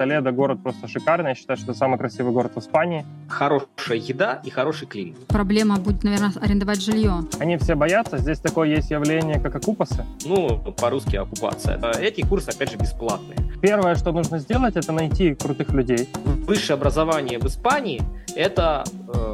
Толедо город просто шикарный. Я считаю, что это самый красивый город в Испании. Хорошая еда и хороший климат. Проблема будет, наверное, арендовать жилье. Они все боятся. Здесь такое есть явление, как окупасы. Ну, по-русски оккупация. Эти курсы, опять же, бесплатные. Первое, что нужно сделать, это найти крутых людей. Высшее образование в Испании – это э,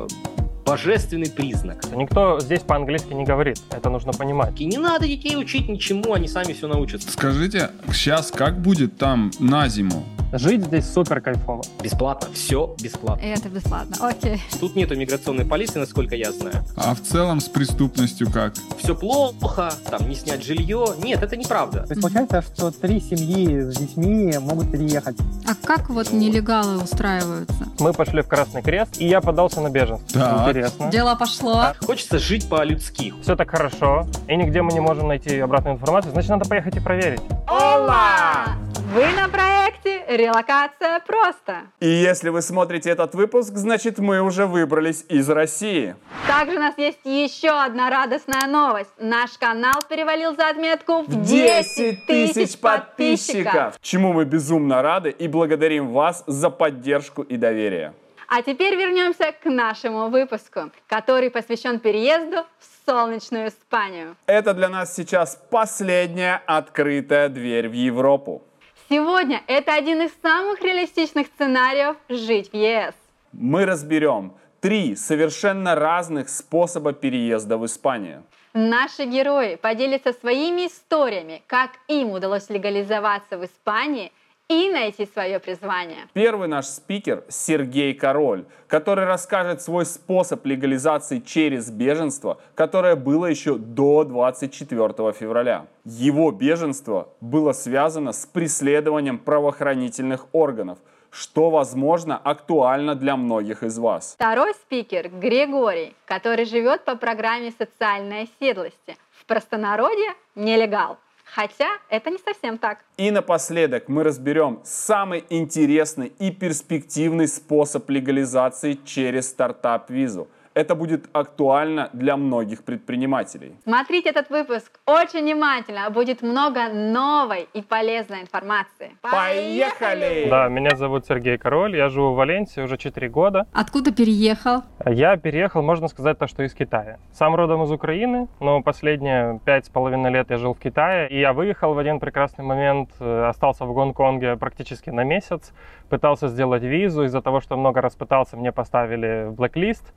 божественный признак. Никто здесь по-английски не говорит, это нужно понимать. И не надо детей учить ничему, они сами все научатся. Скажите, сейчас как будет там на зиму? Жить здесь супер кайфово. Бесплатно, все бесплатно. Это бесплатно, окей. Тут нету миграционной полиции, насколько я знаю. А в целом с преступностью как? Все плохо, там не снять жилье. Нет, это неправда. То есть получается, что три семьи с детьми могут переехать. А как вот нелегалы устраиваются? Мы пошли в Красный Крест, и я подался на беженство. Так. Интересно. Дело пошло. Хочется жить по-людски. Все так хорошо, и нигде мы не можем найти обратную информацию, значит, надо поехать и проверить. Ола! Вы на проекте «Релокация просто». И если вы смотрите этот выпуск, значит мы уже выбрались из России. Также у нас есть еще одна радостная новость. Наш канал перевалил за отметку в 10 тысяч подписчиков. Чему мы безумно рады и благодарим вас за поддержку и доверие. А теперь вернемся к нашему выпуску, который посвящен переезду в солнечную Испанию. Это для нас сейчас последняя открытая дверь в Европу. Сегодня это один из самых реалистичных сценариев жить в ЕС. Мы разберем три совершенно разных способа переезда в Испанию. Наши герои поделятся своими историями, как им удалось легализоваться в Испании и найти свое призвание. Первый наш спикер Сергей Король, который расскажет свой способ легализации через беженство, которое было еще до 24 февраля. Его беженство было связано с преследованием правоохранительных органов, что, возможно, актуально для многих из вас. Второй спикер Григорий, который живет по программе социальной оседлости. В простонародье нелегал. Хотя это не совсем так. И напоследок мы разберем самый интересный и перспективный способ легализации через стартап-визу. Это будет актуально для многих предпринимателей. Смотрите этот выпуск очень внимательно, будет много новой и полезной информации. Поехали! Да, меня зовут Сергей Король, я живу в Валенсии уже 4 года. Откуда переехал? Я переехал, можно сказать, то, что из Китая. Сам родом из Украины, но последние пять с половиной лет я жил в Китае. И я выехал в один прекрасный момент, э, остался в Гонконге практически на месяц, пытался сделать визу. Из-за того, что много раз пытался, мне поставили в блэк-лист.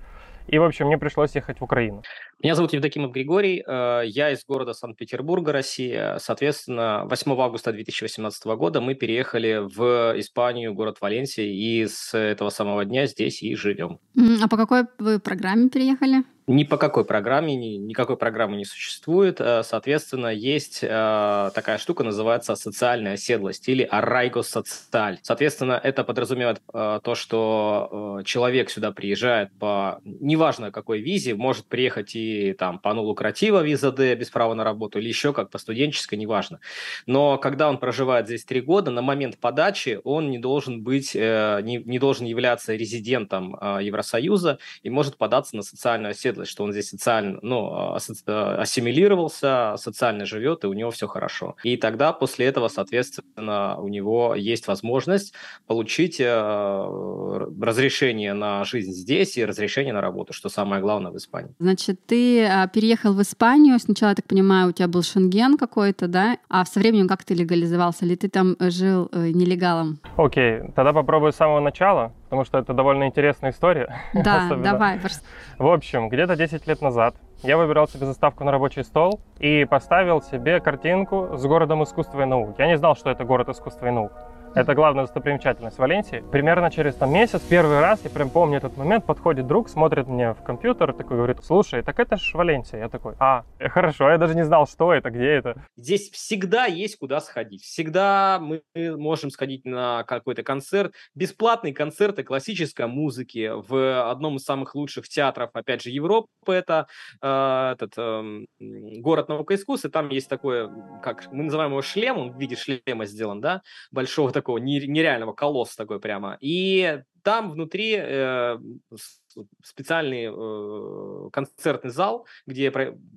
И, в общем, мне пришлось ехать в Украину. Меня зовут Евдокимов Григорий, э, я из города Санкт-Петербурга, Россия. Соответственно, 8 августа 2018 года мы переехали в Испанию, город Валенсия, и с этого самого дня здесь и живем. А по какой вы программе переехали? Ни по какой программе, ни, никакой программы не существует. Э, Соответственно, есть э, такая штука, называется социальная оседлость или arraigo социаль. Соответственно, это подразумевает э, то, что э, человек сюда приезжает по, неважно какой визе, может приехать и там по нулукратива виза D без права на работу или еще как по студенческой, неважно. Но когда он проживает здесь три года, на момент подачи он не должен быть, э, не, не должен являться резидентом э, Евросоюза и может податься на социальную оседлость, что он здесь социально, ну, асоци- э, ассимилировался, социально живет, и у него все хорошо. И тогда после этого, соответственно, у него есть возможность получить э, разрешение на жизнь здесь и разрешение на работу, что самое главное в Испании. Значит, ты а, переехал в Испанию. Сначала, я так понимаю, у тебя был шенген какой-то, да? А со временем как ты легализовался? Или ты там э, жил э, нелегалом? Окей, тогда попробую с самого начала, потому что это довольно интересная история. Да, Особенно. давай. В общем, где-то 10 лет назад я выбирал себе заставку на рабочий стол и поставил себе картинку с городом искусства и наук. Я не знал, что это город искусства и наук. Это главная достопримечательность Валенсии. Примерно через там, месяц, первый раз, я прям помню этот момент, подходит друг, смотрит мне в компьютер, такой говорит, слушай, так это ж Валенсия. Я такой, а, э, хорошо, я даже не знал, что это, где это. Здесь всегда есть куда сходить. Всегда мы можем сходить на какой-то концерт. Бесплатные концерты классической музыки в одном из самых лучших театров, опять же, Европы. Это э, этот эм, город наука искусств. И там есть такое, как мы называем его шлем, он в виде шлема сделан, да, большого такого не- нереального колосса такой прямо. И там внутри э, специальный э, концертный зал, где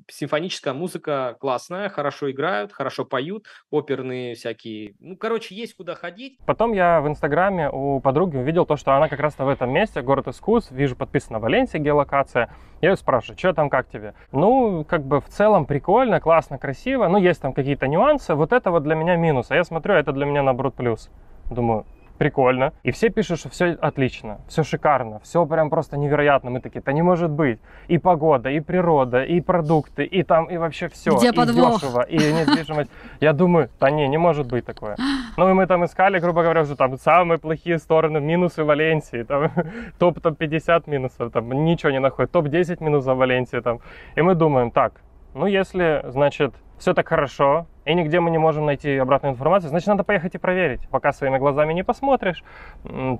симфоническая музыка классная, хорошо играют, хорошо поют, оперные всякие. Ну, короче, есть куда ходить. Потом я в Инстаграме у подруги увидел то, что она как раз-то в этом месте, город искусств, вижу, подписана Валенсия, геолокация. Я ее спрашиваю, что там, как тебе? Ну, как бы в целом прикольно, классно, красиво, но есть там какие-то нюансы. Вот это вот для меня минус, а я смотрю, это для меня наоборот плюс. Думаю, прикольно. И все пишут, что все отлично, все шикарно, все прям просто невероятно. Мы такие, да не может быть. И погода, и природа, и продукты, и там, и вообще все. Где и подвох? дешево, и недвижимость. Я думаю, да не, не может быть такое. Ну и мы там искали, грубо говоря, уже там самые плохие стороны, минусы Валенсии, там топ-топ 50 минусов, там ничего не находит, топ-10 минусов Валенсии там. И мы думаем, так, ну если, значит, все так хорошо, и нигде мы не можем найти обратную информацию, значит, надо поехать и проверить. Пока своими глазами не посмотришь,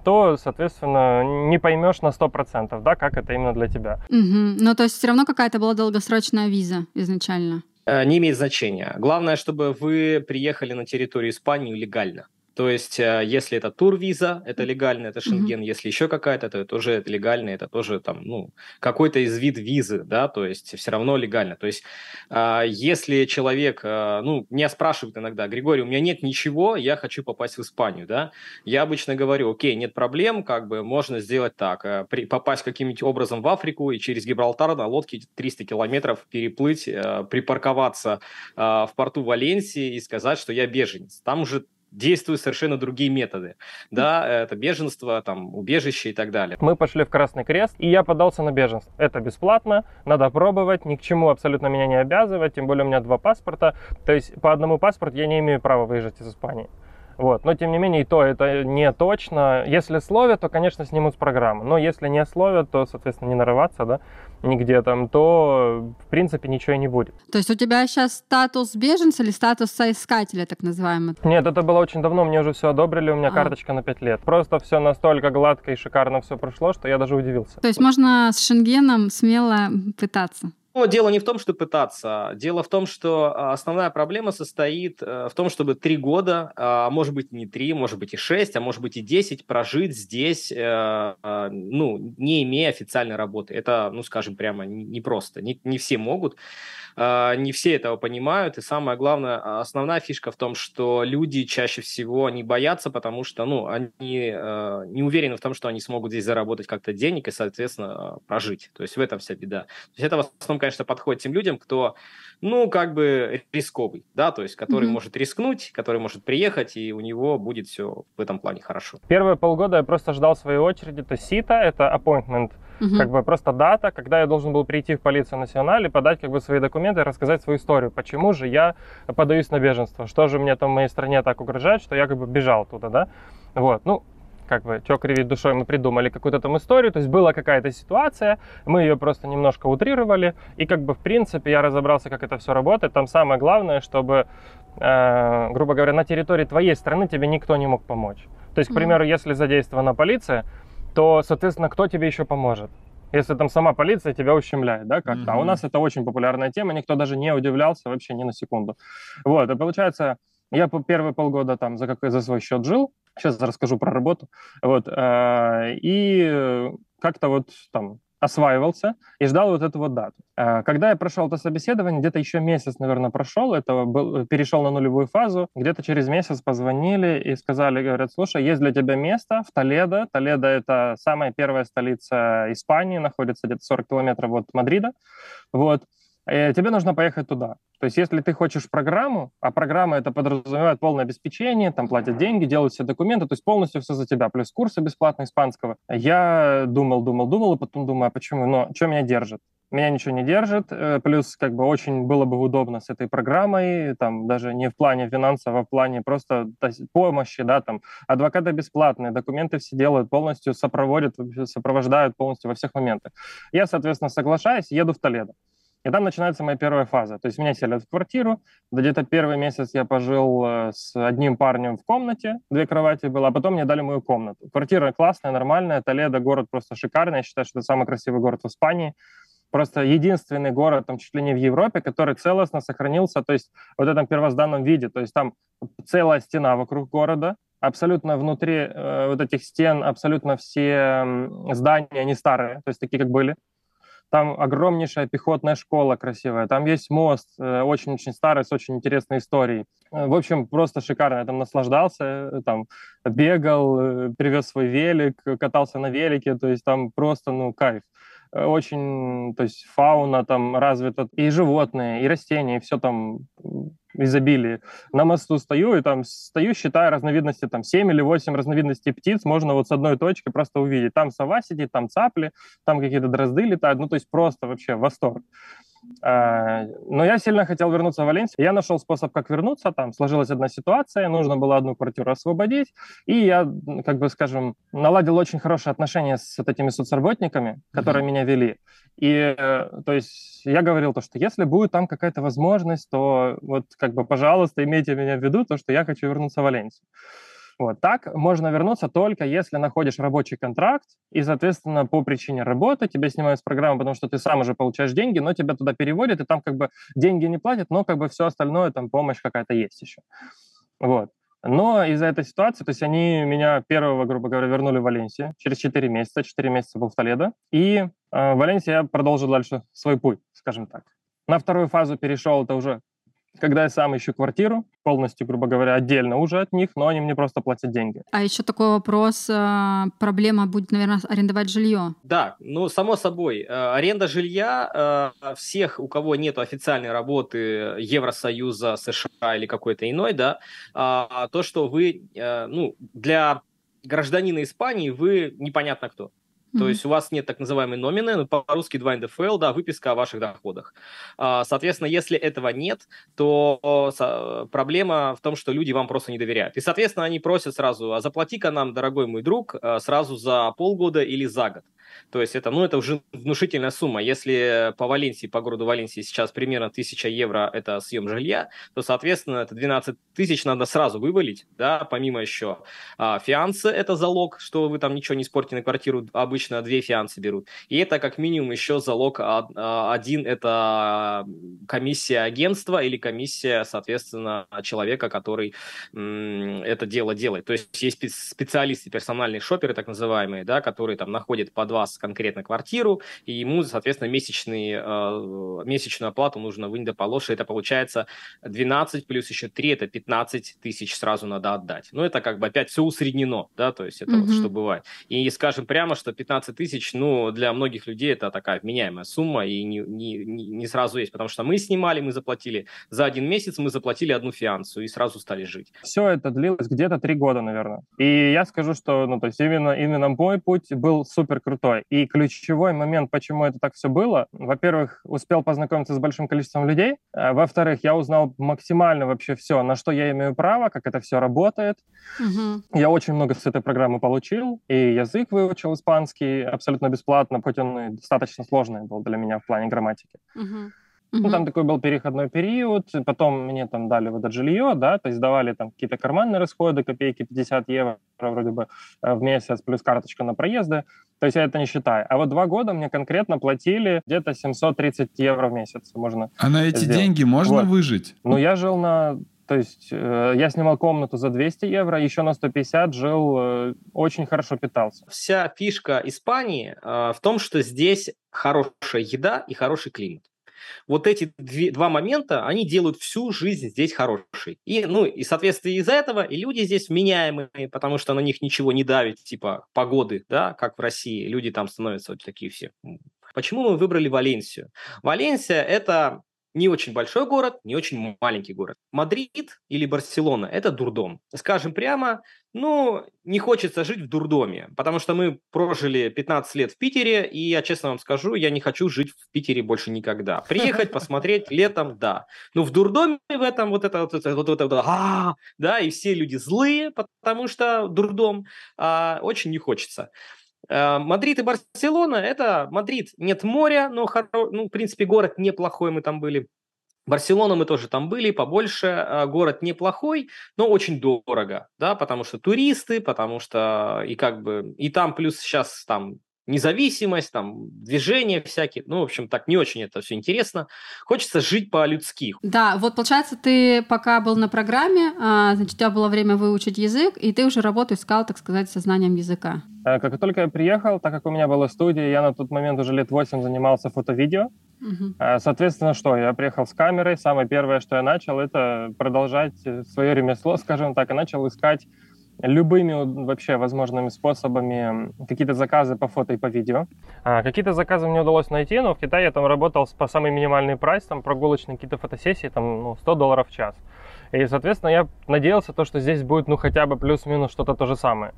то, соответственно, не поймешь на 100%, да, как это именно для тебя. Угу. Ну, то есть все равно какая-то была долгосрочная виза изначально? Э, не имеет значения. Главное, чтобы вы приехали на территорию Испании легально. То есть, э, если это тур-виза, это легально, это Шенген. Mm-hmm. Если еще какая-то, то это уже легально, это тоже там, ну, какой-то из вид визы, да, то есть все равно легально. То есть, а, если человек, э, ну, меня спрашивают иногда, Григорий, у меня нет ничего, я хочу попасть в Испанию, да, я обычно говорю, окей, нет проблем, как бы можно сделать так, э, при, попасть каким-нибудь образом в Африку и через Гибралтар на лодке 300 километров переплыть, припарковаться в порту Валенсии и сказать, что я беженец. Там уже действуют совершенно другие методы. Да, это беженство, там, убежище и так далее. Мы пошли в Красный Крест, и я подался на беженство. Это бесплатно, надо пробовать, ни к чему абсолютно меня не обязывать, тем более у меня два паспорта. То есть по одному паспорту я не имею права выезжать из Испании. Вот. Но, тем не менее, и то это не точно. Если словят, то, конечно, снимут с программы. Но если не словят, то, соответственно, не нарываться, да, нигде там, то, в принципе, ничего и не будет. То есть у тебя сейчас статус беженца или статус соискателя, так называемый? Нет, это было очень давно, мне уже все одобрили, у меня а. карточка на 5 лет. Просто все настолько гладко и шикарно все прошло, что я даже удивился. То есть можно с Шенгеном смело пытаться? Но дело не в том, что пытаться. Дело в том, что а, основная проблема состоит э, в том, чтобы три года, а может быть не три, может быть и шесть, а может быть и десять прожить здесь, э, а, ну, не имея официальной работы. Это, ну, скажем прямо, непросто. Не, не все могут. А, не все этого понимают, и самое главное, а, основная фишка в том, что люди чаще всего не боятся, потому что, ну, они э, не уверены в том, что они смогут здесь заработать как-то денег и, соответственно, прожить. То есть в этом вся беда. То есть это в основном, конечно, подходит тем людям, кто, ну, как бы рисковый, да, то есть который mm-hmm. может рискнуть, который может приехать, и у него будет все в этом плане хорошо. Первые полгода я просто ждал своей очереди. Это сита, это appointment Угу. Как бы просто дата, когда я должен был прийти в полицию националь и подать как бы свои документы и рассказать свою историю. Почему же я подаюсь на беженство? Что же мне там в моей стране так угрожает, что я как бы бежал туда, да? Вот, ну, как бы, что кривить душой, мы придумали какую-то там историю, то есть была какая-то ситуация, мы ее просто немножко утрировали, и как бы, в принципе, я разобрался, как это все работает. Там самое главное, чтобы, э, грубо говоря, на территории твоей страны тебе никто не мог помочь. То есть, к примеру, если задействована полиция, то, соответственно, кто тебе еще поможет? Если там сама полиция тебя ущемляет, да, как-то. Mm-hmm. А у нас это очень популярная тема, никто даже не удивлялся вообще ни на секунду. Вот, и получается, я первые полгода там за, какой, за свой счет жил, сейчас расскажу про работу, вот, э, и как-то вот там осваивался и ждал вот эту вот дату. А, когда я прошел это собеседование, где-то еще месяц, наверное, прошел, это был, перешел на нулевую фазу, где-то через месяц позвонили и сказали, говорят, слушай, есть для тебя место в Толедо. Толедо — это самая первая столица Испании, находится где-то 40 километров от Мадрида. Вот. И тебе нужно поехать туда. То есть, если ты хочешь программу, а программа это подразумевает полное обеспечение, там платят деньги, делают все документы, то есть полностью все за тебя, плюс курсы бесплатно испанского. Я думал, думал, думал, и потом думаю, а почему? Но что меня держит? Меня ничего не держит, э, плюс как бы очень было бы удобно с этой программой, там даже не в плане финансов, а в плане просто помощи, да, там адвокаты бесплатные, документы все делают, полностью сопроводят, сопровождают полностью во всех моментах. Я, соответственно, соглашаюсь, еду в Толедо. И там начинается моя первая фаза. То есть меня селят в квартиру. Где-то первый месяц я пожил э, с одним парнем в комнате, две кровати было, а потом мне дали мою комнату. Квартира классная, нормальная. Толедо город просто шикарный. Я считаю, что это самый красивый город в Испании. Просто единственный город, там чуть ли не в Европе, который целостно сохранился, то есть вот в этом первозданном виде. То есть там целая стена вокруг города, абсолютно внутри э, вот этих стен абсолютно все здания, они старые, то есть такие, как были. Там огромнейшая пехотная школа красивая, там есть мост, э, очень-очень старый, с очень интересной историей. Э, в общем, просто шикарно. Я там наслаждался, э, там бегал, привез свой велик, катался на велике, то есть там просто, ну, кайф очень, то есть фауна там развита, и животные, и растения, и все там изобилие. На мосту стою, и там стою, считаю разновидности, там 7 или 8 разновидностей птиц можно вот с одной точки просто увидеть. Там сова сидит, там цапли, там какие-то дрозды летают, ну то есть просто вообще восторг. А, но я сильно хотел вернуться в Валенсию. Я нашел способ, как вернуться. Там сложилась одна ситуация, нужно было одну квартиру освободить. И я, как бы скажем, наладил очень хорошие отношения с вот этими соцработниками, которые mm-hmm. меня вели. И, э, то есть, я говорил то, что если будет там какая-то возможность, то вот, как бы, пожалуйста, имейте меня в виду, то, что я хочу вернуться в Валенсию. Вот. Так можно вернуться только если находишь рабочий контракт, и, соответственно, по причине работы тебя снимают с программы, потому что ты сам уже получаешь деньги, но тебя туда переводят, и там как бы деньги не платят, но как бы все остальное, там помощь какая-то есть еще. Вот. Но из-за этой ситуации, то есть они меня первого, грубо говоря, вернули в Валенсию через 4 месяца. 4 месяца был в Толедо. И э, в Валенсии я продолжил дальше свой путь, скажем так. На вторую фазу перешел, это уже когда я сам ищу квартиру, полностью, грубо говоря, отдельно уже от них, но они мне просто платят деньги. А еще такой вопрос, а, проблема будет, наверное, арендовать жилье. Да, ну, само собой, э, аренда жилья э, всех, у кого нет официальной работы Евросоюза, США или какой-то иной, да, а, то, что вы, э, ну, для гражданина Испании вы непонятно кто. То есть у вас нет так называемой номины, по-русски 2 НДФЛ, да, выписка о ваших доходах. А, соответственно, если этого нет, то проблема в том, что люди вам просто не доверяют. И, соответственно, они просят сразу, а заплати-ка нам, дорогой мой друг, а, сразу за полгода или за год. То есть это, ну, это уже внушительная сумма. Если по Валенсии, по городу Валенсии сейчас примерно 1000 евро – это съем жилья, то, соответственно, это 12 тысяч надо сразу вывалить, да, помимо еще а, фиансы – это залог, что вы там ничего не испортите на квартиру, обычно две фиансы берут. И это как минимум еще залог а, один – это комиссия агентства или комиссия, соответственно, человека, который это дело делает. То есть есть специалисты, персональные шоперы, так называемые, да, которые там находят по два вас конкретно квартиру, и ему, соответственно, месячный, э, месячную оплату нужно вынуть до полоши. Это получается 12 плюс еще 3, это 15 тысяч сразу надо отдать. Ну, это как бы опять все усреднено, да, то есть это mm-hmm. вот что бывает. И скажем прямо, что 15 тысяч, ну, для многих людей это такая вменяемая сумма, и не, не, не сразу есть, потому что мы снимали, мы заплатили за один месяц, мы заплатили одну фиансу и сразу стали жить. Все это длилось где-то три года, наверное. И я скажу, что, ну, то есть именно, именно мой путь был супер крутой крутой. И ключевой момент, почему это так все было, во-первых, успел познакомиться с большим количеством людей, а, во-вторых, я узнал максимально вообще все, на что я имею право, как это все работает. Угу. Я очень много с этой программы получил, и язык выучил испанский абсолютно бесплатно, хоть он и достаточно сложный был для меня в плане грамматики. Угу. Ну, там такой был переходной период, потом мне там дали вот это жилье, да, то есть давали там какие-то карманные расходы, копейки 50 евро вроде бы э, в месяц, плюс карточка на проезды, то есть я это не считаю. А вот два года мне конкретно платили где-то 730 евро в месяц можно А на эти сделать. деньги можно вот. выжить? Ну, я жил на то есть э, я снимал комнату за 200 евро, еще на 150 жил, э, очень хорошо питался. Вся фишка Испании э, в том, что здесь хорошая еда и хороший климат. Вот эти две, два момента, они делают всю жизнь здесь хорошей. И, ну, и, соответственно, из-за этого и люди здесь вменяемые, потому что на них ничего не давит, типа погоды, да, как в России. Люди там становятся вот такие все. Почему мы выбрали Валенсию? Валенсия – это не очень большой город, не очень маленький город. Мадрид или Барселона – это дурдом. Скажем прямо, ну, не хочется жить в дурдоме, потому что мы прожили 15 лет в Питере, и я честно вам скажу, я не хочу жить в Питере больше никогда. Приехать, посмотреть летом, да. Но в дурдоме в этом вот это вот это вот это, вот, а, да, и все люди злые, потому что дурдом, а, очень не хочется. Э, Мадрид и Барселона – это Мадрид, нет моря, но, ну, в принципе, город неплохой, мы там были. Барселона мы тоже там были, побольше. Э, город неплохой, но очень дорого, да, потому что туристы, потому что и как бы, и там плюс сейчас там независимость, там, движения всякие. Ну, в общем, так не очень это все интересно. Хочется жить по-людски. Да, вот получается, ты пока был на программе, а, значит, у тебя было время выучить язык, и ты уже работу искал, так сказать, со знанием языка. Э, как только я приехал, так как у меня была студия, я на тот момент уже лет 8 занимался фото-видео. Угу. Соответственно, что? Я приехал с камерой. Самое первое, что я начал, это продолжать свое ремесло, скажем так, и начал искать любыми вообще возможными способами какие-то заказы по фото и по видео. А, какие-то заказы мне удалось найти, но в Китае я там работал по самый минимальный прайс, там прогулочные какие-то фотосессии, там ну, 100 долларов в час. И, соответственно, я надеялся, то, что здесь будет ну хотя бы плюс-минус что-то то же самое.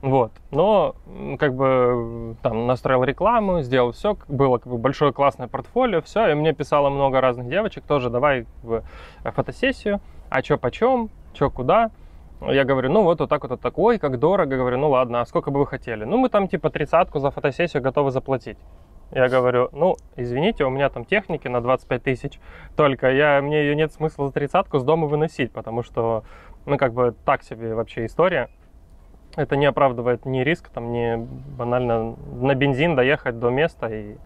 Вот. Но как бы там настроил рекламу, сделал все, было как бы большое классное портфолио, все, и мне писало много разных девочек, тоже давай как бы, фотосессию, а чё почем, чё куда. Я говорю, ну вот, вот так вот, вот так, ой, как дорого. Говорю, ну ладно, а сколько бы вы хотели? Ну мы там типа тридцатку за фотосессию готовы заплатить. Я говорю, ну, извините, у меня там техники на 25 тысяч, только я, мне ее нет смысла за тридцатку с дома выносить, потому что, ну, как бы так себе вообще история. Это не оправдывает ни риск, там, ни банально на бензин доехать до места и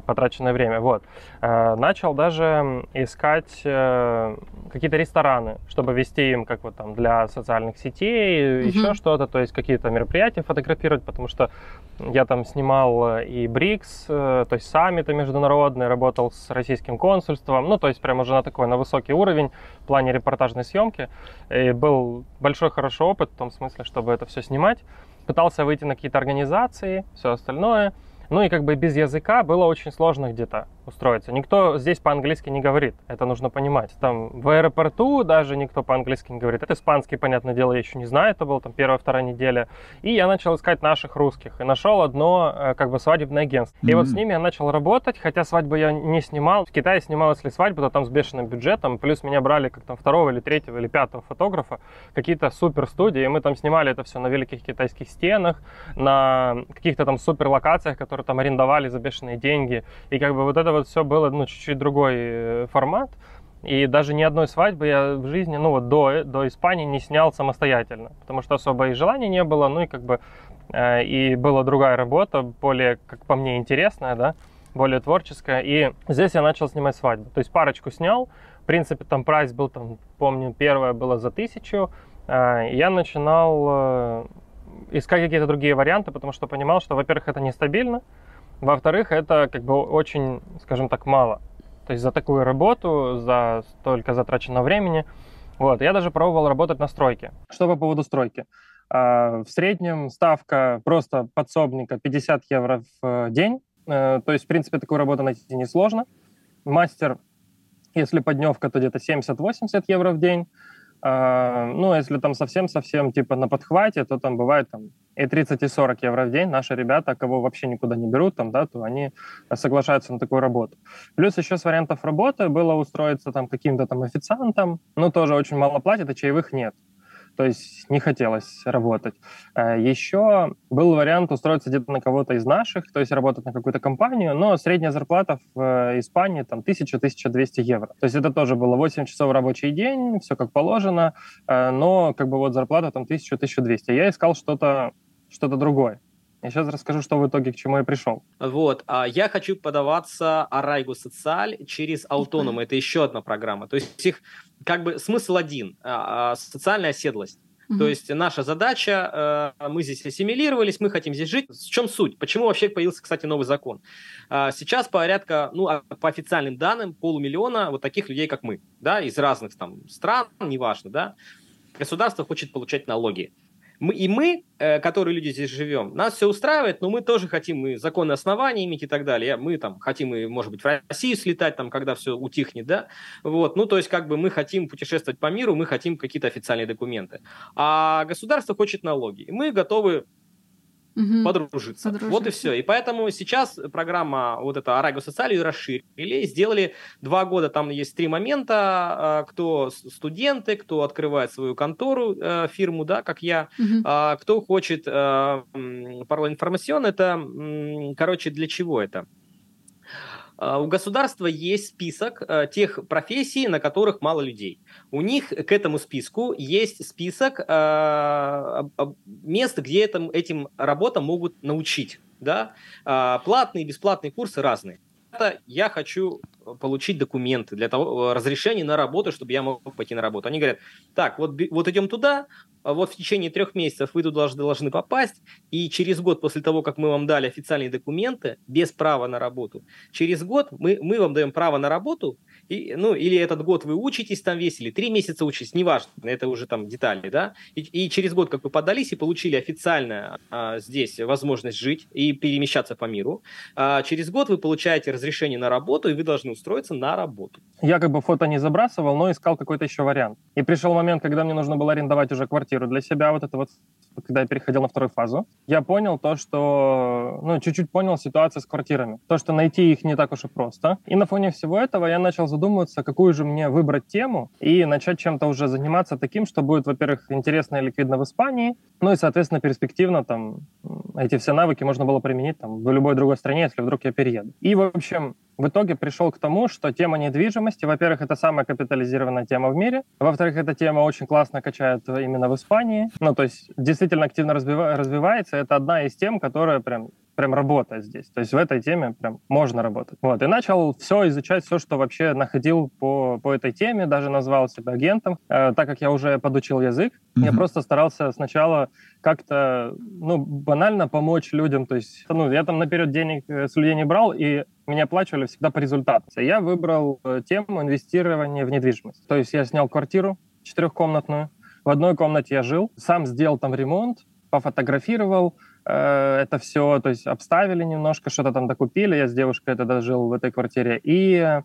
потраченное время. Вот. Э, начал даже искать э, какие-то рестораны, чтобы вести им как вот там для социальных сетей, mm-hmm. еще что-то, то есть какие-то мероприятия фотографировать, потому что я там снимал и БРИКС, э, то есть саммиты международные, работал с российским консульством, ну, то есть прямо уже на такой, на высокий уровень в плане репортажной съемки. И был большой хороший опыт в том смысле, чтобы это все снимать. Пытался выйти на какие-то организации, все остальное – ну и как бы без языка было очень сложно где-то устроиться. Никто здесь по-английски не говорит, это нужно понимать. Там в аэропорту даже никто по-английски не говорит. Это испанский, понятное дело, я еще не знаю, это была там первая-вторая неделя. И я начал искать наших русских и нашел одно э, как бы свадебное агентство. Mm-hmm. И вот с ними я начал работать, хотя свадьбу я не снимал. В Китае снимал, если свадьбу, то там с бешеным бюджетом, плюс меня брали как там второго или третьего или пятого фотографа, какие-то супер студии, и мы там снимали это все на великих китайских стенах, на каких-то там супер локациях, которые там арендовали за бешеные деньги. И как бы вот это вот все было, ну, чуть-чуть другой э, формат. И даже ни одной свадьбы я в жизни, ну вот до, до Испании не снял самостоятельно, потому что особо и желания не было, ну и как бы э, и была другая работа, более, как по мне, интересная, да, более творческая. И здесь я начал снимать свадьбу. То есть парочку снял, в принципе, там прайс был, там, помню, первая была за тысячу. Э, я начинал э, искать какие-то другие варианты, потому что понимал, что, во-первых, это нестабильно, во-вторых, это как бы очень, скажем так, мало. То есть за такую работу, за столько затраченного времени. Вот, я даже пробовал работать на стройке. Что по поводу стройки? А, в среднем ставка просто подсобника 50 евро в день. Э, то есть, в принципе, такую работу найти несложно. Мастер, если подневка, то где-то 70-80 евро в день. А, ну, если там совсем-совсем типа на подхвате, то там бывает там и 30, и 40 евро в день. Наши ребята, кого вообще никуда не берут, там, да, то они соглашаются на такую работу. Плюс еще с вариантов работы было устроиться там каким-то там официантом, но тоже очень мало платят, а чаевых нет то есть не хотелось работать. Э, Еще был вариант устроиться где-то на кого-то из наших, то есть работать на какую-то компанию, но средняя зарплата в э, Испании там 1000-1200 евро. То есть это тоже было 8 часов рабочий день, все как положено, э, но как бы вот зарплата там 1000-1200. Я искал что-то что-то другое. Я сейчас расскажу, что в итоге к чему я пришел. Вот, а я хочу подаваться Арайгу Социаль через Autonom. Это еще одна программа. То есть их как бы смысл один а, а, социальная оседлость. Mm-hmm. То есть наша задача, э, мы здесь ассимилировались, мы хотим здесь жить. В чем суть? Почему вообще появился, кстати, новый закон? Сейчас порядка, ну, по официальным данным, полумиллиона вот таких людей, как мы, да, из разных там стран, неважно, да. Государство хочет получать налоги. Мы, и мы, э, которые люди здесь живем, нас все устраивает, но мы тоже хотим и законные основания иметь и так далее. Мы там хотим и, может быть, в Россию слетать, там, когда все утихнет, да. Вот, ну, то есть, как бы мы хотим путешествовать по миру, мы хотим какие-то официальные документы. А государство хочет налоги. И мы готовы угу. подружиться. подружиться. Вот и все. И поэтому сейчас программа вот эта Арайго Социаль расширили, сделали два года, там есть три момента, а, кто студенты, кто открывает свою контору, э, фирму, да, как я, угу. кто хочет э, пароль информационный, это, короче, для чего это? А, у государства есть список а, тех профессий, на которых мало людей. У них к этому списку есть список а, мест, где этим, этим работам могут научить. Да? Платные, бесплатные курсы разные. Я хочу получить документы для того, разрешение на работу, чтобы я мог пойти на работу. Они говорят, так, вот, вот идем туда, а вот в течение трех месяцев вы туда должны, должны попасть, и через год после того, как мы вам дали официальные документы, без права на работу, через год мы, мы вам даем право на работу, и, ну, или этот год вы учитесь там весь, или три месяца учитесь, неважно, это уже там детали, да, и, и через год, как вы подались и получили официально а, здесь возможность жить и перемещаться по миру, а, через год вы получаете разрешение на работу, и вы должны устроиться на работу. Я как бы фото не забрасывал, но искал какой-то еще вариант. И пришел момент, когда мне нужно было арендовать уже квартиру для себя, вот это вот когда я переходил на вторую фазу, я понял то, что, ну, чуть-чуть понял ситуацию с квартирами. То, что найти их не так уж и просто. И на фоне всего этого я начал задумываться, какую же мне выбрать тему и начать чем-то уже заниматься таким, что будет, во-первых, интересно и ликвидно в Испании, ну и, соответственно, перспективно там эти все навыки можно было применить там в любой другой стране, если вдруг я перееду. И, в общем, в итоге пришел к тому, что тема недвижимости, во-первых, это самая капитализированная тема в мире, во-вторых, эта тема очень классно качает именно в Испании, ну, то есть действительно активно развива- развивается, это одна из тем, которая прям прям работать здесь. То есть в этой теме прям можно работать. Вот. И начал все изучать, все, что вообще находил по, по этой теме, даже назвал себя агентом. Э, так как я уже подучил язык, mm-hmm. я просто старался сначала как-то, ну, банально помочь людям. То есть, ну, я там наперед денег э, с людей не брал, и меня оплачивали всегда по результату. Я выбрал э, тему инвестирования в недвижимость. То есть я снял квартиру четырехкомнатную, в одной комнате я жил, сам сделал там ремонт, пофотографировал, Э, это все, то есть обставили немножко, что-то там докупили, я с девушкой тогда жил в этой квартире, и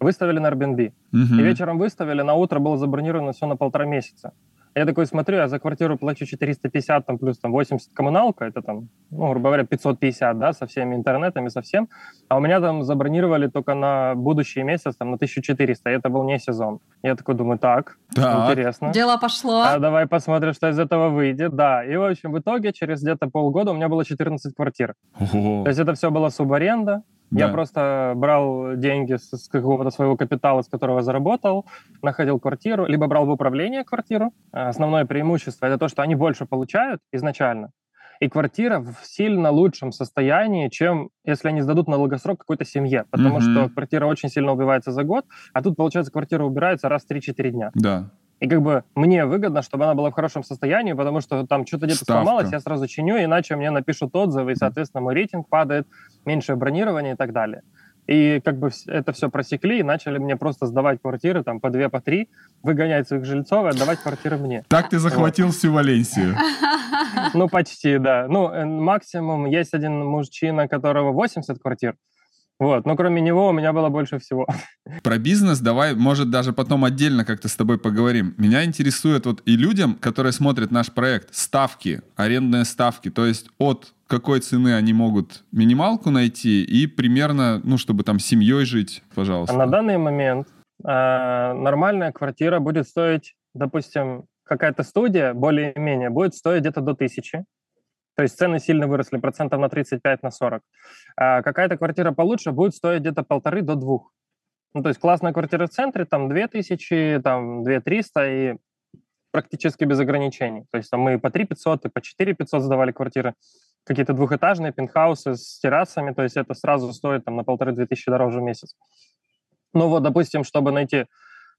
выставили на Airbnb. Угу. И вечером выставили, на утро было забронировано все на полтора месяца. Я такой смотрю, я за квартиру плачу 450, там, плюс там 80 коммуналка, это там, ну, грубо говоря, 550, да, со всеми интернетами, со всем. А у меня там забронировали только на будущий месяц, там, на 1400, и это был не сезон. Я такой думаю, так, так. интересно. Дело пошло. А давай посмотрим, что из этого выйдет, да. И, в общем, в итоге через где-то полгода у меня было 14 квартир. Ого. То есть это все было субаренда, да. Я просто брал деньги с, с какого-то своего капитала, с которого заработал, находил квартиру, либо брал в управление квартиру. А, основное преимущество это то, что они больше получают изначально, и квартира в сильно лучшем состоянии, чем если они сдадут на долгосрок какой-то семье, потому mm-hmm. что квартира очень сильно убивается за год, а тут, получается, квартира убирается раз в 3-4 дня. Да. И как бы мне выгодно, чтобы она была в хорошем состоянии, потому что там что-то где-то сломалось, я сразу чиню, иначе мне напишут отзывы, и, соответственно, мой рейтинг падает, меньшее бронирование и так далее. И как бы это все просекли и начали мне просто сдавать квартиры там по две, по три, выгонять своих жильцов и отдавать квартиры мне. Так ты захватил вот. всю Валенсию. Ну, почти, да. Ну, максимум есть один мужчина, которого 80 квартир, вот, но кроме него у меня было больше всего. Про бизнес давай, может, даже потом отдельно как-то с тобой поговорим. Меня интересует вот и людям, которые смотрят наш проект, ставки, арендные ставки, то есть от какой цены они могут минималку найти и примерно, ну, чтобы там семьей жить, пожалуйста. На данный момент э, нормальная квартира будет стоить, допустим, какая-то студия более-менее будет стоить где-то до тысячи. То есть цены сильно выросли, процентов на 35, на 40. А какая-то квартира получше будет стоить где-то полторы до двух. Ну, то есть классная квартира в центре, там 2000, там 2300 и практически без ограничений. То есть там мы по 3 500 и по 4 500 сдавали квартиры. Какие-то двухэтажные пентхаусы с террасами, то есть это сразу стоит там на полторы-две тысячи дороже в месяц. Ну вот, допустим, чтобы найти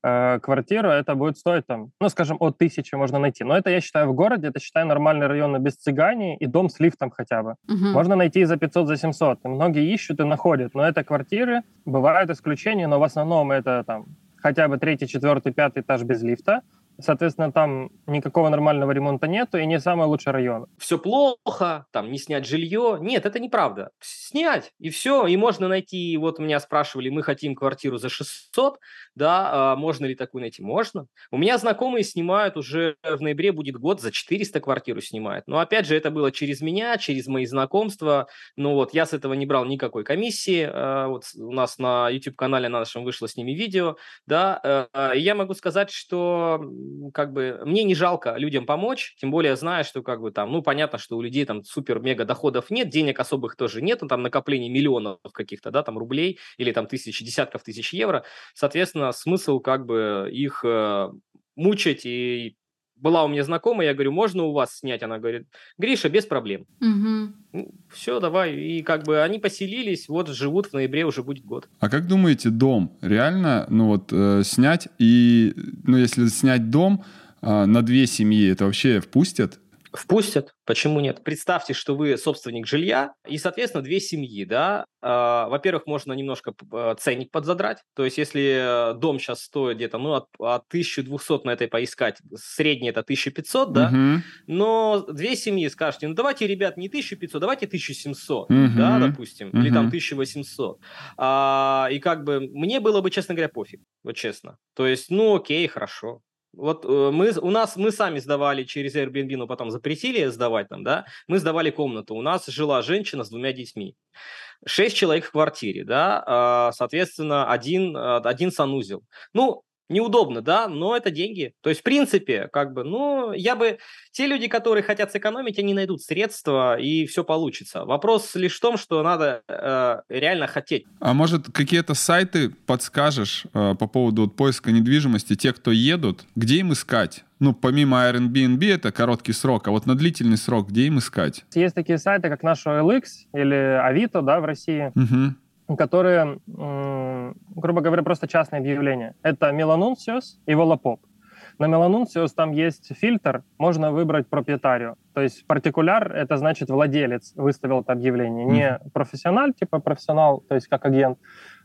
э, квартиру, это будет стоить там, ну, скажем, от тысячи можно найти. Но это, я считаю, в городе, это, считаю, нормальный район без цыгани и дом с лифтом хотя бы. Угу. Можно найти за 500, за 700. И многие ищут и находят. Но это квартиры, бывают исключения, но в основном это там хотя бы третий, четвертый, пятый этаж без лифта. Соответственно, там никакого нормального ремонта нету и не самый лучший район. Все плохо, там не снять жилье. Нет, это неправда. Снять, и все. И можно найти, вот меня спрашивали, мы хотим квартиру за 600, да, а можно ли такую найти? Можно. У меня знакомые снимают уже в ноябре будет год, за 400 квартиру снимают. Но опять же, это было через меня, через мои знакомства. Ну вот, я с этого не брал никакой комиссии. А, вот у нас на YouTube-канале нашем вышло с ними видео, да. Э, я могу сказать, что как бы мне не жалко людям помочь, тем более зная, что как бы там, ну понятно, что у людей там супер-мега доходов нет, денег особых тоже нет, там накопление миллионов каких-то, да, там рублей или там тысяч, десятков тысяч евро, соответственно, смысл как бы их э, мучать и была у меня знакомая, я говорю, можно у вас снять? Она говорит, Гриша, без проблем. Угу. Все, давай. И как бы они поселились, вот живут, в ноябре уже будет год. А как думаете, дом реально, ну вот, э, снять и, ну если снять дом э, на две семьи, это вообще впустят? Впустят. Почему нет? Представьте, что вы собственник жилья и, соответственно, две семьи, да. Э, во-первых, можно немножко э, ценник подзадрать. То есть, если дом сейчас стоит где-то, ну, от, от 1200 на этой поискать, средний это 1500, да. Мгм. Но две семьи скажете, ну, давайте, ребят, не 1500, давайте 1700, Мгм. да, допустим, или там Мгм. 1800. А, и как бы мне было бы, честно говоря, пофиг, вот честно. То есть, ну, окей, хорошо. Вот э, мы, у нас, мы сами сдавали через Airbnb, но потом запретили сдавать там, да, мы сдавали комнату. У нас жила женщина с двумя детьми. Шесть человек в квартире, да, а, соответственно, один, а, один санузел. Ну, неудобно, да, но это деньги. То есть, в принципе, как бы, ну, я бы... Те люди, которые хотят сэкономить, они найдут средства, и все получится. Вопрос лишь в том, что надо э, реально хотеть. А может, какие-то сайты подскажешь э, по поводу вот поиска недвижимости, те, кто едут, где им искать? Ну, помимо Airbnb, это короткий срок, а вот на длительный срок, где им искать? Есть такие сайты, как наш OLX или Авито, да, в России, Мгм. Которые, грубо говоря, просто частные объявления. Это Меланунсиус и Волопоп. На Меланунсиус там есть фильтр, можно выбрать проприетарию. То есть партикуляр — это значит владелец выставил это объявление. Не профессиональ, типа профессионал, то есть как агент,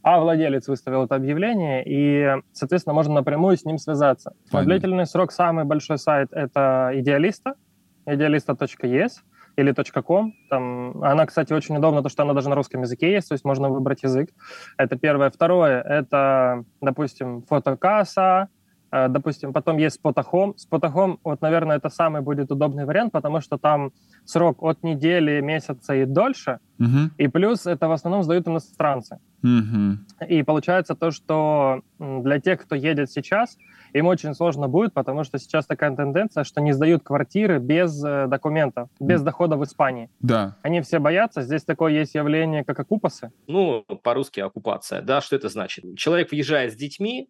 а владелец выставил это объявление, и, соответственно, можно напрямую с ним связаться. На Понятно. длительный срок самый большой сайт — это Идеалиста, idealista.es или .com. Там, она, кстати, очень удобна, потому что она даже на русском языке есть, то есть можно выбрать язык. Это первое. Второе — это, допустим, фотокасса, допустим, потом есть Спотахом. Спотахом, вот, наверное, это самый будет удобный вариант, потому что там срок от недели, месяца и дольше, Мгм. и плюс это в основном сдают иностранцы. Мгм. И получается то, что для тех, кто едет сейчас, им очень сложно будет, потому что сейчас такая тенденция, что не сдают квартиры без э, документов, без дохода в Испании. Да. Они все боятся. Здесь такое есть явление, как окупасы. Ну, по-русски оккупация, да, что это значит? Человек въезжает с детьми,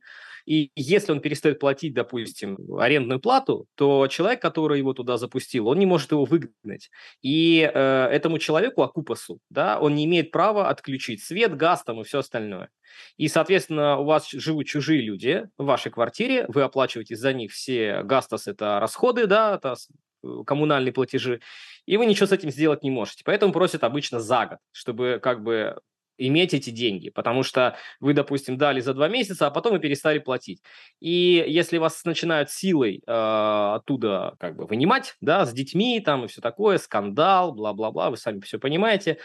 и если он перестает платить, допустим, арендную плату, то человек, который его туда запустил, он не может его выгнать. И э, этому человеку, окупасу, да, он не имеет права отключить свет, газ там и все остальное. И, соответственно, у вас живут чужие люди в вашей квартире, вы оплачиваете за них все гастос, это расходы, да, это э, коммунальные платежи, и вы ничего с этим сделать не можете. Поэтому просят обычно за год, чтобы как бы иметь эти деньги, потому что вы, допустим, дали за два месяца, а потом вы перестали платить. И если вас начинают силой э, оттуда как бы вынимать, да, с детьми там и все такое, скандал, бла-бла-бла, вы сами все понимаете,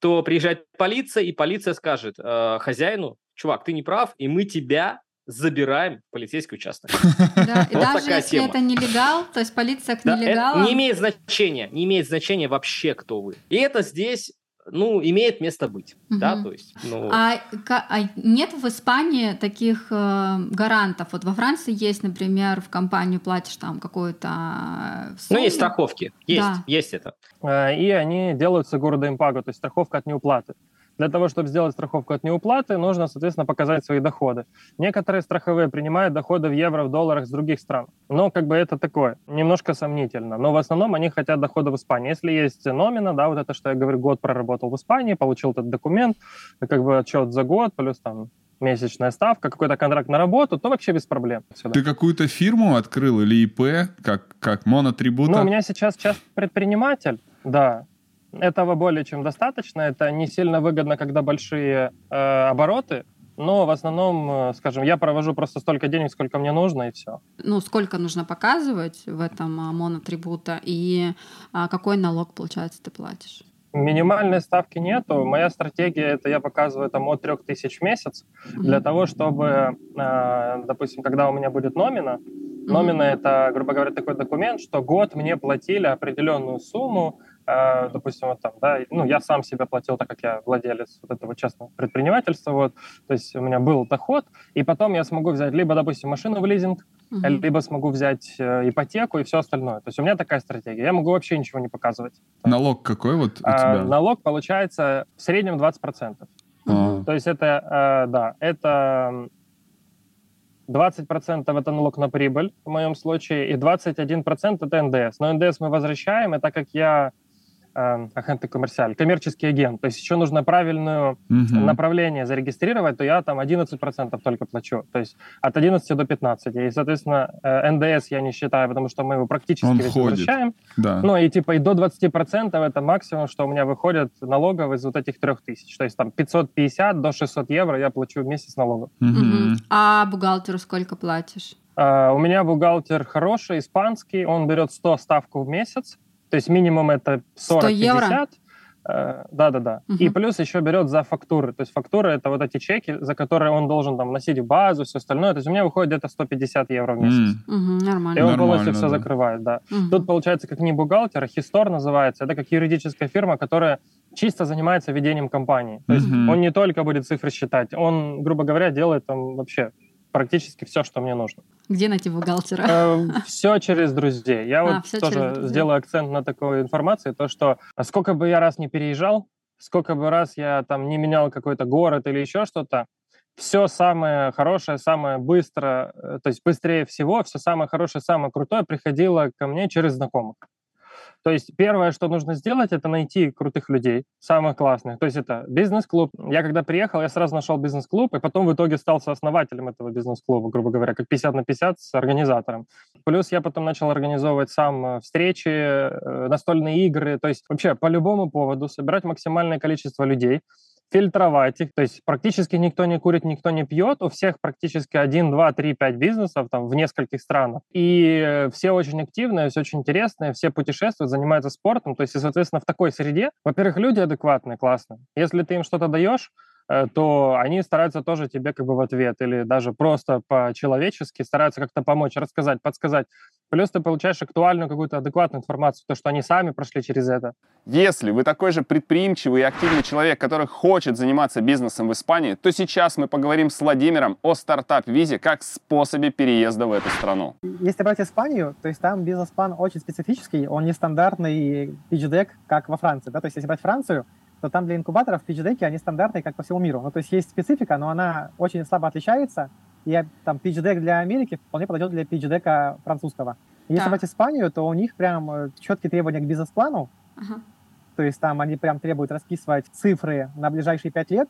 то приезжает полиция, и полиция скажет э, хозяину, чувак, ты не прав, и мы тебя забираем в полицейский участок. Да, и Вот даже такая если тема. это нелегал, то есть полиция к Да, это нелегалам... не имеет значения, не имеет значения вообще, кто вы. И это здесь, ну, имеет место быть, да, Мгм. то есть, ну, А, а нет в Испании таких э, гарантов? Вот во Франции есть, например, в компанию платишь там какую-то э, ну, сумму. есть страховки, есть, Да. есть это. Э, И они делаются города импаго, то есть страховка от неуплаты. Для того, чтобы сделать страховку от неуплаты, нужно, соответственно, показать свои доходы. Некоторые страховые принимают доходы в евро, в долларах с других стран. Но как бы это такое, немножко сомнительно. Но в основном они хотят дохода в Испании. Если есть номина, да, вот это, что я говорю, год проработал в Испании, получил этот документ, как бы отчет за год, плюс там месячная ставка, какой-то контракт на работу, то вообще без проблем. Сюда. Ты какую-то фирму открыл или ИП, как, как монотрибута? Ну, у меня сейчас часть предприниматель, да. Этого более чем достаточно. Это не сильно выгодно, когда большие э, обороты, но в основном, э, скажем, я провожу просто столько денег, сколько мне нужно, и все. Ну, сколько нужно показывать в этом а, монотрибута и а, какой налог, получается, ты платишь? Минимальной ставки нету. Моя стратегия это я показываю там от 3000 в месяц для Мгм. того, чтобы, э, допустим, когда у меня будет номина, Мгм. Номина — это, грубо говоря, такой документ, что год мне платили определенную сумму, э, допустим, вот там, да, ну, я сам себе платил, так как я владелец вот этого частного предпринимательства, вот, то есть у меня был доход, и потом я смогу взять либо, допустим, машину в лизинг, Мгм. либо смогу взять э, ипотеку и все остальное. То есть у меня такая стратегия. Я могу вообще ничего не показывать. Налог какой вот у А, тебя? налог получается в среднем 20%. А, То есть это, э, да, это м, 20% это налог на прибыль в моем случае, и 21% это НДС. Но НДС мы возвращаем, и так как я э, агент коммерциаль, коммерческий агент, то есть еще нужно правильную мгм. направление зарегистрировать, то я там 11% только плачу. То есть от 11 до 15. И, соответственно, э, НДС я не считаю, потому что мы его практически Он весь входит. возвращаем. Да. Ну и типа и до 20% это максимум, что у меня выходит налогов из вот этих трех тысяч. То есть там 550 до 600 евро я плачу в месяц налогов. Мгм. Мгм. А бухгалтеру сколько платишь? А, у меня бухгалтер хороший, испанский, он берет 100 ставку в месяц, то есть минимум это 100 евро? 40-50. Э, Да-да-да. Мгм. И плюс еще берет за фактуры. То есть фактуры это вот эти чеки, за которые он должен там носить в базу, все остальное. То есть у меня выходит где-то 150 евро в месяц. М, Мгм, И нормально. он Нормально, полностью все да. закрывает, да. Мгм. Тут получается как не бухгалтер, а хистор называется. Это как юридическая фирма, которая чисто занимается ведением компании. То есть Мгм. он не только будет цифры считать, он, грубо говоря, делает там вообще практически все, что мне нужно. Где найти бухгалтера? Все через друзей. Я А, вот тоже сделаю акцент на такой информации, то что а сколько бы я раз не переезжал, сколько бы раз я там не менял какой-то город или еще что-то, все самое хорошее, самое быстро, э, то есть быстрее всего, все самое хорошее, самое крутое приходило ко мне через знакомых. То есть первое, что нужно сделать, это найти крутых людей, самых классных. То есть это бизнес-клуб. Я когда приехал, я сразу нашел бизнес-клуб, и потом в итоге стал сооснователем этого бизнес-клуба, грубо говоря, как 50 на 50 с организатором. Плюс я потом начал организовывать сам э, встречи, э, настольные игры, то есть вообще по любому поводу собирать максимальное количество людей, фильтровать их, то есть практически никто не курит, никто не пьет, у всех практически 1, 2, 3, 5 бизнесов там в нескольких странах, и э, все очень активные, все очень интересные, все путешествуют, занимаются спортом, то есть, и, соответственно, в такой среде, во-первых, люди адекватные, классные, если ты им что-то даешь, то они стараются тоже тебе как бы в ответ или даже просто по-человечески стараются как-то помочь, рассказать, подсказать. Плюс ты получаешь актуальную какую-то адекватную информацию, то, что они сами прошли через это. Если вы такой же предприимчивый и активный человек, который хочет заниматься бизнесом в Испании, то сейчас мы поговорим с Владимиром о стартап-визе как способе переезда в эту страну. Если брать Испанию, то есть там бизнес-план очень специфический, он не стандартный pitch-deck, как во Франции. Да? То есть если брать Францию, то там для инкубаторов pitch-деки, они стандартные, как по всему миру. Ну, то есть есть специфика, но она очень слабо отличается. И там pitch-deck для Америки вполне подойдет для pitch-дека французского. Если брать Испанию, то у них прям э, четкие требования к бизнес-плану. Ага. То есть там они прям требуют расписывать цифры на ближайшие пять лет.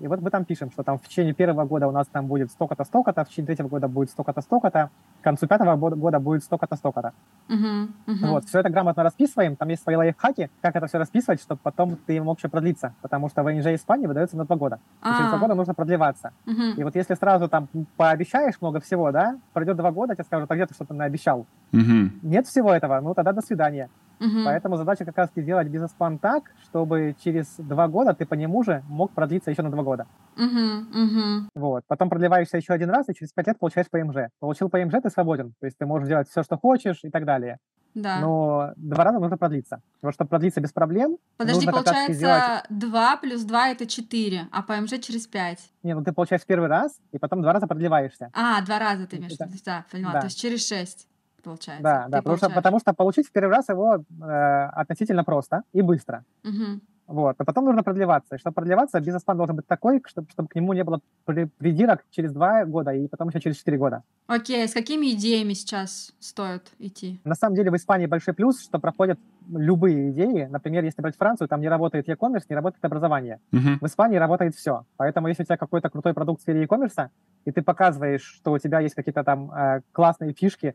И вот мы там пишем, что там в течение первого года у нас там будет столько-то, столько-то, в течение третьего года будет столько-то, столько-то, к концу пятого года- будет столько-то, столько-то. Мгм, мгм. Вот, все это грамотно расписываем, там есть свои лайфхаки, как это все расписывать, чтобы потом ты мог еще продлиться, потому что ВНЖ Испании выдается на два года. И через А, два года нужно продлеваться. мгм. И вот если сразу там пообещаешь много всего, да, пройдет два года, тебе скажут, а где ты что-то наобещал? Мгм. Нет всего этого, ну тогда до свидания. Мгм. Поэтому задача как раз сделать бизнес-план так, чтобы через два года ты по нему же мог продлиться еще на два года. Мгм, мгм. Вот. Потом продлеваешься еще один раз, и через пять лет получаешь ПМЖ. Получил ПМЖ, ты свободен. То есть ты можешь делать все, что хочешь и так далее. Да. Но два раза нужно продлиться. Вот чтобы продлиться без проблем, Подожди, нужно получается, сделать... 2 плюс 2 это 4, а ПМЖ через 5. Не, ну ты получаешь первый раз, и потом два раза продлеваешься. А, два раза ты имеешь в виду, да, поняла. Да. То есть через 6 получается. Да, ты да, потому что, потому что получить в первый раз его э, относительно просто и быстро. Мгм. Вот. А потом нужно продлеваться. И чтобы продлеваться, бизнес-план должен быть такой, чтобы, чтобы к нему не было при- придирок через два года и потом еще через четыре года. Окей, с какими идеями сейчас стоит идти? На самом деле в Испании большой плюс, что проходят любые идеи. Например, если брать Францию, там не работает e-commerce, не работает образование. Мгм. В Испании работает все. Поэтому если у тебя какой-то крутой продукт в сфере e-commerce, и ты показываешь, что у тебя есть какие-то там э, классные фишки,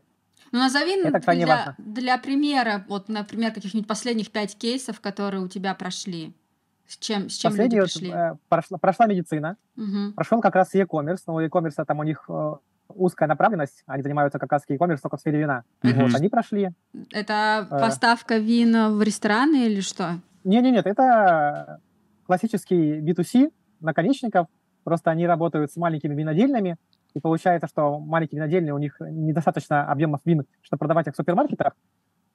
Ну, назови Это для, важно. для примера, вот, например, каких-нибудь последних пять кейсов, которые у тебя прошли. С чем, с чем люди последний вот, пришли? э, прошла, прошла медицина, Мгм. прошел как раз e-commerce, но у e-commerce там у них э, узкая направленность, они занимаются как раз e-commerce только в сфере вина. Мгм. Вот, они прошли. Это Э. поставка вина в рестораны или что? Не-не-нет, это классический B2C наконечников, просто они работают с маленькими винодельнями, и получается, что маленькие винодельни, у них недостаточно объемов вин, чтобы продавать их в супермаркетах,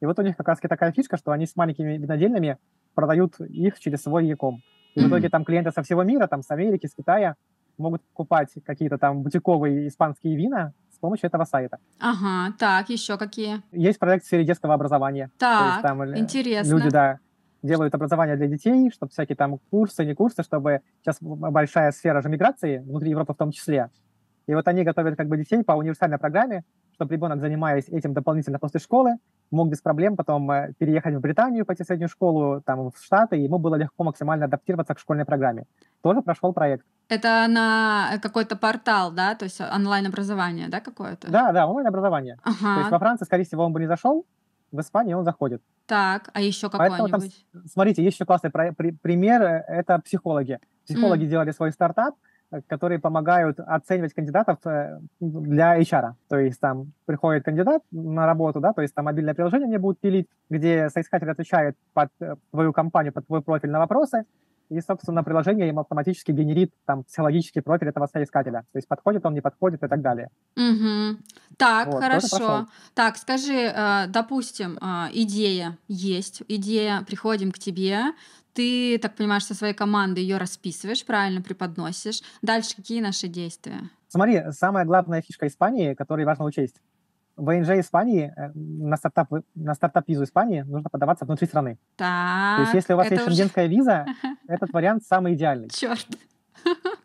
и вот у них как раз такая фишка, что они с маленькими винодельнями продают их через свой Яком. И в итоге там клиенты со всего мира, там с Америки, с Китая, могут покупать какие-то там бутиковые испанские вина помощью этого сайта. Ага, так, еще какие? Есть проект в сфере детского образования. То есть Так, там, э, интересно. Люди, да, делают образование для детей, чтобы всякие там курсы, не курсы, чтобы сейчас большая сфера же миграции, внутри Европы в том числе. И вот они готовят как бы детей по универсальной программе, чтобы ребенок, занимаясь этим дополнительно после школы, мог без проблем потом э, переехать в Британию, пойти в среднюю школу, там, в Штаты, и ему было легко максимально адаптироваться к школьной программе. Тоже прошел проект. Это на какой-то портал, да? То есть онлайн-образование, да, какое-то? Да, да, онлайн-образование. То есть Ага, во Франции, скорее всего, он бы не зашел, в Испании он заходит. так, а еще там, какой-нибудь? смотрите, есть еще классный пример, э, это психологи. Психологи делали свой стартап, э, которые помогают оценивать кандидатов э, для HR. То есть там приходит кандидат на работу, да, то есть там мобильное приложение мне будут пилить, где соискатель отвечает под э, твою компанию, под твой профиль на вопросы, и, собственно, приложение им автоматически генерит там психологический профиль этого соискателя. То есть подходит он, не подходит и так далее. Мгм. Так, Вот, хорошо. Так, скажи, э, допустим, идея есть, идея, приходим к тебе, ты, так понимаешь, со своей командой ее расписываешь, правильно преподносишь. Дальше какие наши действия? Смотри, самая главная фишка Испании, которую важно учесть. В ВНЖ Испании, э, на стартап, на стартап-визу Испании нужно подаваться внутри страны. Так, То есть если у вас есть уже- шенгенская виза, этот вариант самый идеальный. Черт.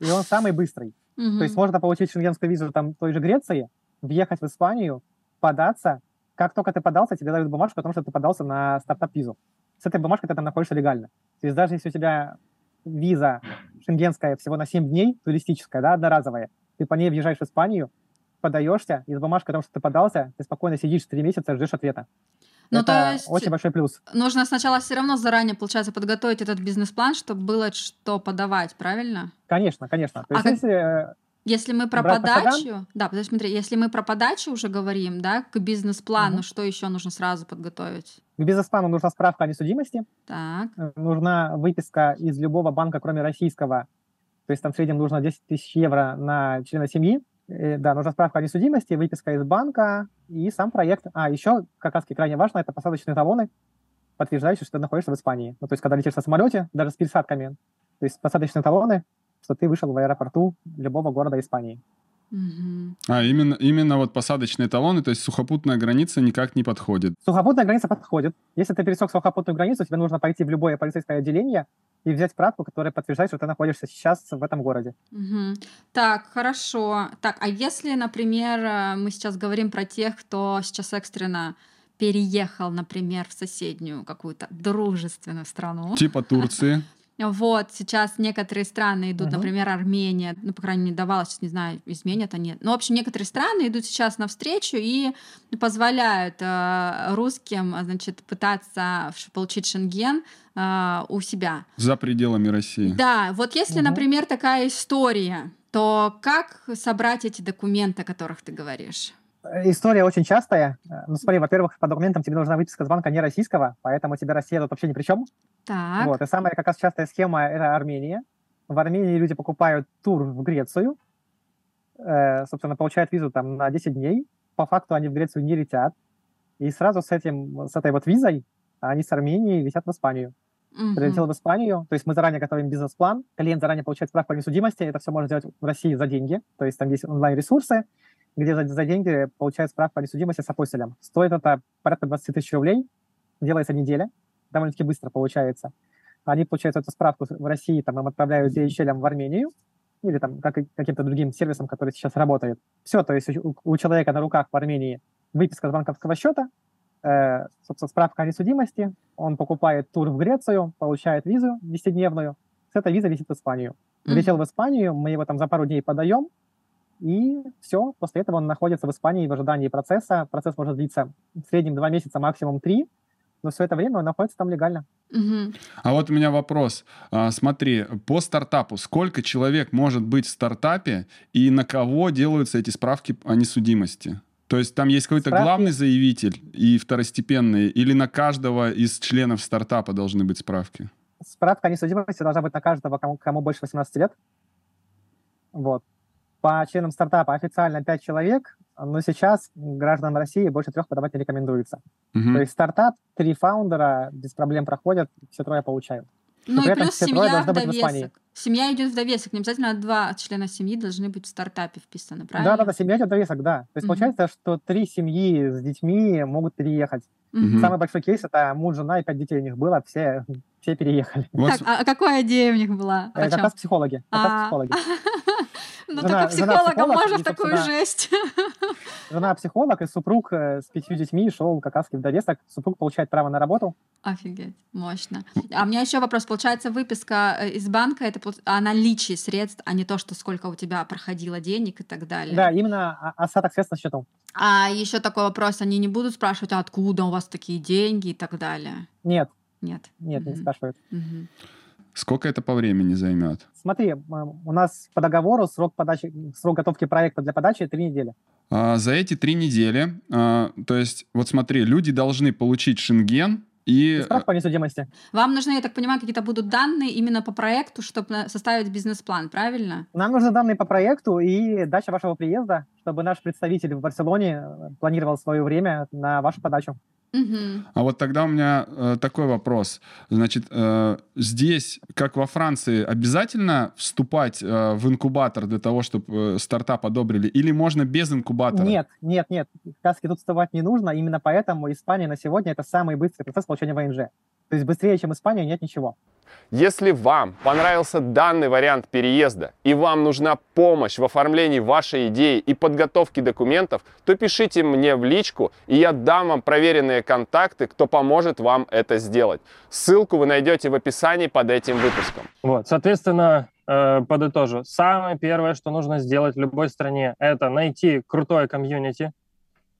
И он самый быстрый. То есть можно получить шенгенскую визу там той же Греции, въехать в Испанию, податься. Как только ты подался, тебе дают бумажку о том, что ты подался на стартап-визу. С этой бумажкой ты там находишься легально. То есть даже если у тебя виза шенгенская всего на 7 дней, туристическая, да, одноразовая, ты по ней въезжаешь в Испанию, подаешься, и с бумажкой о том, что ты подался, ты спокойно сидишь 3 месяца, ждешь ответа. Ну, Это то есть очень большой плюс. нужно сначала все равно заранее, получается, подготовить этот бизнес-план, чтобы было что подавать, правильно? Конечно, конечно. То А есть как- если э, Если мы про подачу, да, подожди, смотри, если мы про подачу уже говорим, да, к бизнес-плану, Мгм. что еще нужно сразу подготовить? к бизнес-плану нужна справка о несудимости, Так, Э, нужна выписка из любого банка, кроме российского. То есть там в среднем нужно 10 тысяч евро на члена семьи. Э, Да, нужна справка о несудимости, выписка из банка и сам проект. А, еще как раз крайне важно, это посадочные талоны, подтверждающие, что ты находишься в Испании. Ну, то есть когда летишь на самолете, даже с пересадками, то есть посадочные талоны, что ты вышел в аэропорту любого города Испании. А, именно, именно вот посадочные талоны, то есть сухопутная граница никак не подходит. Сухопутная граница подходит. Если ты пересек сухопутную границу, тебе нужно пойти в любое полицейское отделение и взять справку, которая подтверждает, что ты находишься сейчас в этом городе. Мгм. Так, хорошо. Так, а если, например, э, мы сейчас говорим про тех, кто сейчас экстренно переехал, например, в соседнюю какую-то дружественную страну. Типа Турции. Вот, сейчас некоторые страны идут, Мгм. например, Армения, ну, по крайней мере, давалось, сейчас не знаю, изменят они. Ну, в общем, некоторые страны идут сейчас навстречу и позволяют э, русским, а, значит, пытаться получить шенген э, у себя. За пределами России. Да, вот если, Мгм. например, такая история, то как собрать эти документы, о которых ты говоришь? История очень частая. Э, Ну, смотри, во-первых, по документам тебе нужна выписка с банка не российского, поэтому тебе Россия тут вообще ни при чем. Так, Вот. И самая как раз частая схема – это Армения. В Армении люди покупают тур в Грецию, э, собственно, получают визу там на 10 дней. По факту они в Грецию не летят. И сразу с, этим, с этой вот визой они с Армении летят в Испанию. мгм. Прилетел в Испанию, то есть мы заранее готовим бизнес-план, клиент заранее получает справку о несудимости, это все можно сделать в России за деньги, то есть там есть онлайн-ресурсы, где за, за деньги получают справку о несудимости с апостилем. Стоит это порядка 20 тысяч рублей, делается неделя, довольно-таки быстро получается. Они получают эту справку в России, там им отправляют DHL в Армению, или там как, каким-то другим сервисом, который сейчас работает. Все, то есть у, у человека на руках в Армении выписка с банковского счета, э, собственно, справка о несудимости, он покупает тур в Грецию, получает визу 10-дневную, с этой визой летит в Испанию. Мгм. Прилетел в Испанию, мы его там за пару дней подаем, и все, после этого он находится в Испании в ожидании процесса. Процесс может длиться в среднем два месяца, максимум три, но все это время он находится там легально. Мгм. А вот у меня вопрос. А, Смотри, по стартапу, сколько человек может быть в стартапе и на кого делаются эти справки о несудимости? То есть там есть какой-то Справки- главный заявитель и второстепенные, или на каждого из членов стартапа должны быть справки? Справка о несудимости должна быть на каждого, кому, кому больше 18 лет. Вот. По членам стартапа официально 5 человек, но сейчас гражданам России больше трех подавать не рекомендуется. Мгм. То есть стартап, три фаундера без проблем проходят, все трое получают. Ну при и этом плюс трое семья в должны быть в Испании. довесок. Семья идет в довесок. Не обязательно два члена семьи должны быть в стартапе вписаны, правильно? Да, да, да, семья идет довесок, да. То есть Мгм. получается, что три семьи с детьми могут переехать. Мгм. Самый большой кейс это муж, жена и пять детей у них было, все, все переехали. Вот Так, а какая идея у них была? Э, Как раз психологи. Как раз А. психологи. Ну, Жена- только психологом психолог, можно в такую собственно, жесть. Жена психолог и супруг э, с пятью детьми шел как раз в довесок. Супруг получает право на работу. Офигеть, мощно. А у меня еще вопрос. Получается, выписка э, из банка это о наличии средств, а не то, что сколько у тебя проходило денег и так далее. Да, именно о- остаток средств на счету. А еще такой вопрос: они не будут спрашивать, а откуда у вас такие деньги и так далее. Нет, Нет. нет, не Мгм. спрашивают. Мгм. Сколько это по времени займет? Смотри, у нас по договору срок подачи, срок готовки проекта для подачи три недели. А, за эти три недели, а, то есть, вот смотри, люди должны получить шенген и... И справка по несудимости. Вам нужны, я так понимаю, какие-то будут данные именно по проекту, чтобы составить бизнес-план, правильно? Нам нужны данные по проекту и дача вашего приезда, чтобы наш представитель в Барселоне э, планировал свое время на вашу подачу. А вот тогда у меня э, такой вопрос. Значит, э, здесь, как во Франции, обязательно вступать э, в инкубатор для того, чтобы стартап одобрили? Или можно без инкубатора? Нет, нет, нет. Сказки тут вставать не нужно. Именно поэтому Испания на сегодня это самый быстрый процесс получения ВНЖ. То есть быстрее, чем Испания, нет ничего. Если вам понравился данный вариант переезда и вам нужна помощь в оформлении вашей идеи и подготовке документов, то пишите мне в личку, и я дам вам проверенные контакты, кто поможет вам это сделать. Ссылку вы найдете в описании под этим выпуском. Вот, соответственно, э, подытожу. Самое первое, что нужно сделать в любой стране, это найти крутое комьюнити.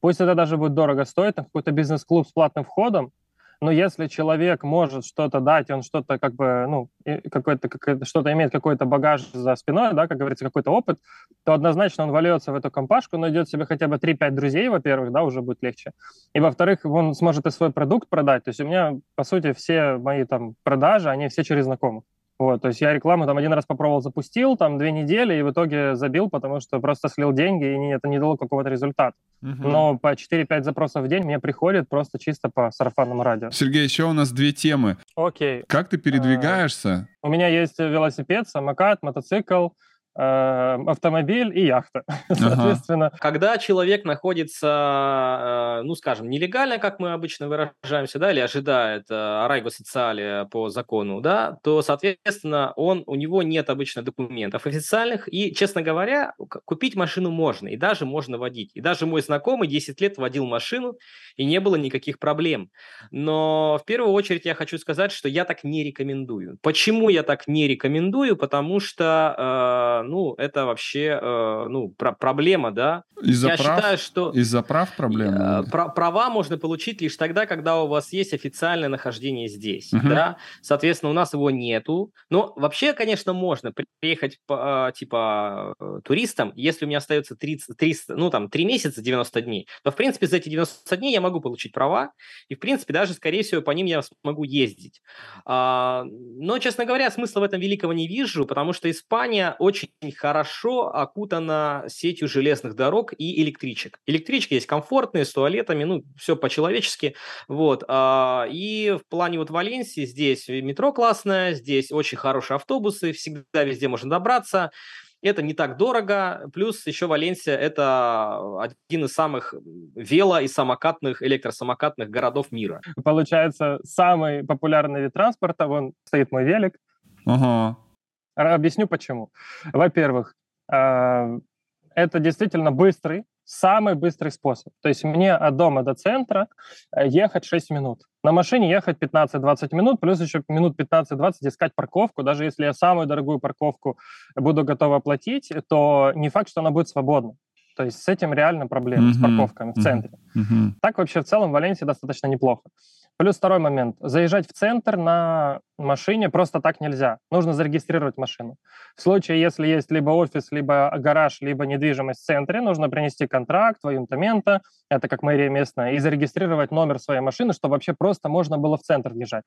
Пусть это даже будет дорого стоить, там какой-то бизнес-клуб с платным входом, но если человек может что-то дать, он что-то как бы, ну, какой-то, какой-то- что-то имеет какой-то багаж за спиной, да, как говорится, какой-то опыт, то однозначно он вольется в эту компашку, найдет себе хотя бы 3-5 друзей, во-первых, да, уже будет легче. И, во-вторых, он сможет и свой продукт продать. То есть у меня, по сути, все мои там продажи, они все через знакомых. Вот, то есть я рекламу там один раз попробовал, запустил, там две недели, и в итоге забил, потому что просто слил деньги, и это не дало какого-то результата. Мгм. Но по 4-5 запросов в день мне приходит просто чисто по сарафанному радио. Сергей, еще у нас две темы. Окей, Как ты передвигаешься? у меня есть велосипед, самокат, мотоцикл, автомобиль и яхта. Соответственно, Когда человек находится, э, ну, скажем, нелегально, как мы обычно выражаемся, да, или ожидает э, арайго социали по закону, да, то, соответственно, он, у него нет обычно документов официальных, и, честно говоря, купить машину можно, и даже можно водить. И даже мой знакомый 10 лет водил машину, и не было никаких проблем. Но в первую очередь я хочу сказать, что я так не рекомендую. Почему я так не рекомендую? Потому что, э, ну, это вообще, э, ну, про- проблема, да. Из-за я прав? считаю, что Из-за прав проблема? пра- права можно получить лишь тогда, когда у вас есть официальное нахождение здесь, Мгм. да. Соответственно, у нас его нету. Но вообще, конечно, можно при- приехать э, типа э, туристом, если у меня остается 30, 300, ну там 3 месяца, 90 дней, то в принципе за эти 90 дней я могу получить права, и в принципе даже, скорее всего, по ним я смогу ездить. А, но, честно говоря, смысла в этом великого не вижу, потому что Испания очень хорошо окутана сетью железных дорог и электричек. Электрички есть комфортные, с туалетами, ну, все по-человечески. Вот. а, И в плане вот Валенсии здесь метро классное, здесь очень хорошие автобусы, всегда везде можно добраться. Это не так дорого. Плюс еще Валенсия – это один из самых вело- и самокатных, электросамокатных городов мира. получается, самый популярный вид транспорта, вон стоит мой велик, Ага. Объясню почему. Во-первых, э, это действительно быстрый, самый быстрый способ. То есть мне от дома до центра э, ехать 6 минут. На машине ехать 15-20 минут, плюс еще минут 15-20 искать парковку. Даже если я самую дорогую парковку буду готов оплатить, то не факт, что она будет свободна. То есть с этим реально проблемы, с Мгм, парковками в центре. Мгм. Так вообще в целом в Валенсии достаточно неплохо. Плюс второй момент. Заезжать в центр на машине просто так нельзя. Нужно зарегистрировать машину. В случае, если есть либо офис, либо гараж, либо недвижимость в центре, нужно принести контракт в Аюнтамента, это как мэрия местная, и зарегистрировать номер своей машины, чтобы вообще просто можно было в центр въезжать.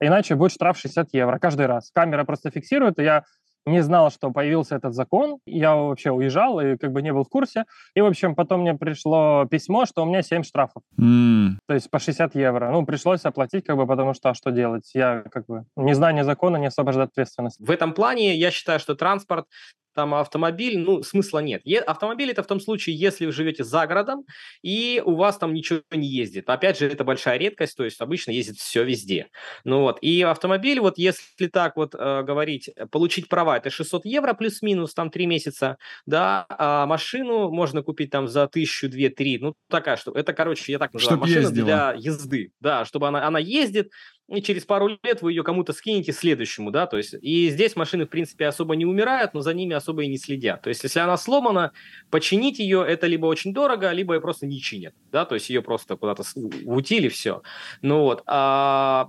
Иначе будет штраф 60 евро каждый раз. Камера просто фиксирует, и я не знал, что появился этот закон. Я вообще уезжал и как бы не был в курсе. И, в общем, потом мне пришло письмо, что у меня 7 штрафов. М, То есть по 60 евро. Ну, пришлось оплатить, как бы, потому что, а что делать? Я, как бы, незнание закона не освобождает ответственности. В этом плане я считаю, что транспорт, там автомобиль, ну, смысла нет. Е- автомобиль это в том случае, если вы живете за городом, и у вас там ничего не ездит. Опять же, это большая редкость, то есть обычно ездит все везде. Ну вот, и автомобиль, вот если так вот э, говорить, э, получить права, это 600 евро плюс-минус, там 3 месяца, да, а машину можно купить там за тысячу, две, три, ну, такая что, это, короче, я так называю, Чтоб машина ездила. для езды, да, чтобы она, она ездит, и через пару лет вы ее кому-то скинете следующему, да, то есть и здесь машины, в принципе, особо не умирают, но за ними особо и не следят. То есть если она сломана, починить ее это либо очень дорого, либо ее просто не чинят, да, то есть ее просто куда-то утили, все. Ну вот, а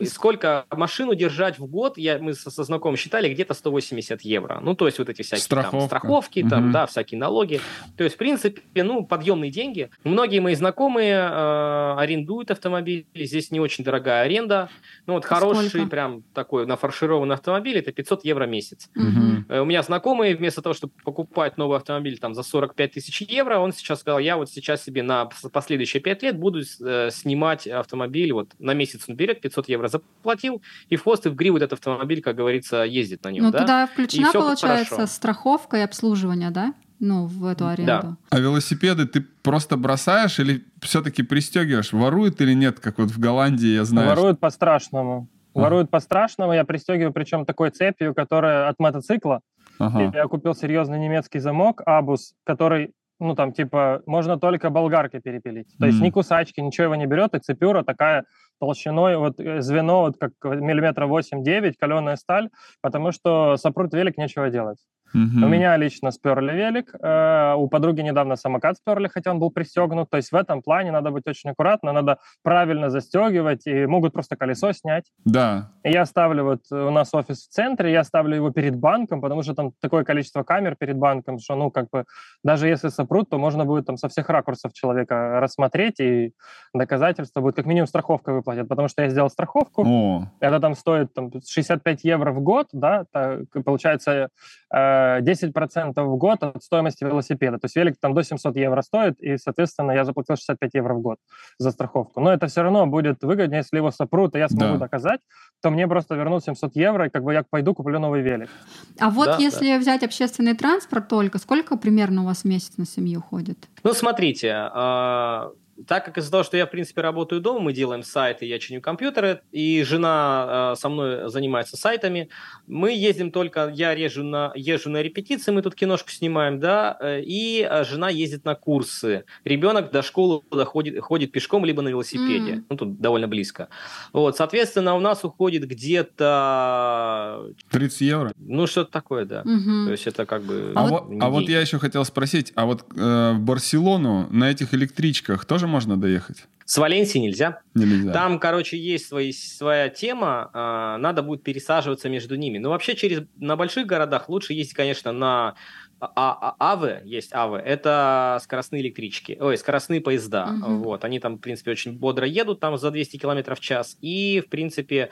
и сколько машину держать в год, я, мы со, со знакомым считали, где-то 180 евро. Ну, то есть вот эти всякие там Страховка. страховки, там, Мгм. да, всякие налоги. То есть, в принципе, ну, подъемные деньги. Многие мои знакомые э, арендуют автомобили. Здесь не очень дорогая аренда. Ну, вот хороший, Сколько? прям такой нафаршированный автомобиль, это 500 евро в месяц. мгм. Э, У меня знакомый, вместо того, чтобы покупать новый автомобиль там за 45 тысяч евро, он сейчас сказал, я вот сейчас себе на пос- последующие 5 лет буду э, снимать автомобиль, вот на месяц он берет, 500 евро заплатил, и в хвост и в гриву этот автомобиль, как говорится, ездит на нем, Ну, да? туда включена, получается, хорошо. страховка и обслуживание, да? Ну, в эту аренду. А велосипеды ты просто бросаешь или все-таки пристегиваешь? Воруют или нет, как вот в Голландии, я знаю? Воруют по-страшному. Ага. Воруют по-страшному. Я пристегиваю, причем такой цепью, которая от мотоцикла. Ага. Я купил серьезный немецкий замок Абус, который, ну там типа, можно только болгаркой перепилить. То есть Мгм. ни кусачки, ничего его не берет, и цепюра такая толщиной, вот э, звено вот как миллиметра 8-9, каленая сталь, потому что сопрут велик, нечего делать. Мгм. У меня лично сперли велик, э, у подруги недавно самокат сперли, хотя он был пристегнут. То есть в этом плане надо быть очень аккуратно, надо правильно застегивать, и могут просто колесо снять. Да. И я ставлю, вот э, у нас офис в центре, я ставлю его перед банком, потому что там такое количество камер перед банком, что, ну, как бы, даже если сопрут, то можно будет там со всех ракурсов человека рассмотреть, и доказательство будет, как минимум, страховка выплатят, потому что я сделал страховку, О, это там стоит там, 65 евро в год, да, так, получается э, 10% в год от стоимости велосипеда. То есть велик там до 700 евро стоит, и, соответственно, я заплатил 65 евро в год за страховку. Но это все равно будет выгоднее, если его сопрут, и я смогу Да. доказать, то мне просто вернут 700 евро, и как бы я пойду куплю новый велик. А вот Да, если взять общественный транспорт только, сколько примерно у вас в месяц на семью ходит? Ну, смотрите, а, так как из-за того, что я, в принципе, работаю дома, мы делаем сайты, я чиню компьютеры, и жена а, со мной занимается сайтами, мы ездим только, я езжу на, езжу на репетиции, мы тут киношку снимаем, да, э, и а, жена ездит на курсы. Ребенок до школы доходит, ходит пешком, либо на велосипеде, М. ну, тут довольно близко. Вот, соответственно, у нас уходит где-то, 30 евро. ну, что-то такое, да. Мгм. То есть это как бы... А, А вот, а вот я еще хотел спросить, а вот э, в Барселону на этих электричках тоже можно доехать? С Валенсии нельзя. Нельзя. Там, короче, есть свои, своя тема, а, надо будет пересаживаться между ними. Но вообще через, на больших городах лучше ездить, конечно, на а- а- АВЭ, есть АВЭ, это скоростные электрички, ой, скоростные поезда. Мгм. Вот, они там, в принципе, очень бодро едут, там за 200 км в час. И, в принципе,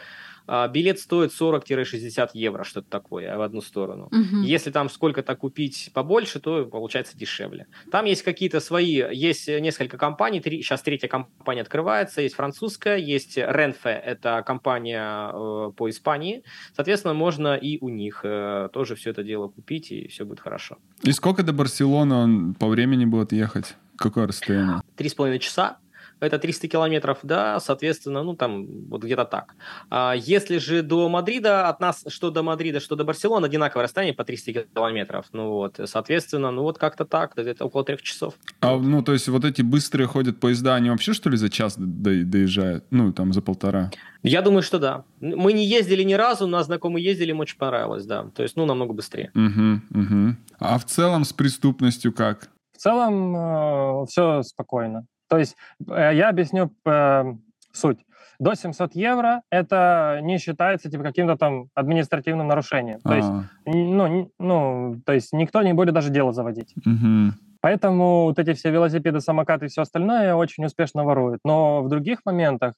билет стоит 40-60 евро, что-то такое, в одну сторону. Мгм. Если там сколько-то купить побольше, то получается дешевле. Там есть какие-то свои, есть несколько компаний, три, сейчас третья компания открывается, есть французская, есть Renfe, это компания э, по Испании. Соответственно, можно и у них э, тоже все это дело купить, и все будет хорошо. И сколько до Барселоны он по времени будет ехать? Какое расстояние? Три с половиной часа, это 300 километров, да, соответственно, ну там вот где-то так. А если же до Мадрида, от нас что до Мадрида, что до Барселоны, одинаковое расстояние по 300 километров. Ну вот, соответственно, ну вот как-то так, где-то около трех часов. А, ну, то есть вот эти быстрые ходят поезда, они вообще, что ли, за час до- доезжают? Ну, там, за полтора. Я думаю, что да. Мы не ездили ни разу, но знакомые ездили, им очень понравилось, да. То есть, ну, намного быстрее. Угу, угу. А в целом с преступностью как? В целом все спокойно. То есть э, я объясню э, суть. До 700 евро это не считается типа каким-то там административным нарушением. То есть, А, ну, ну, то есть никто не будет даже дело заводить. мгм. Поэтому вот эти все велосипеды, самокаты и все остальное очень успешно воруют. Но в других моментах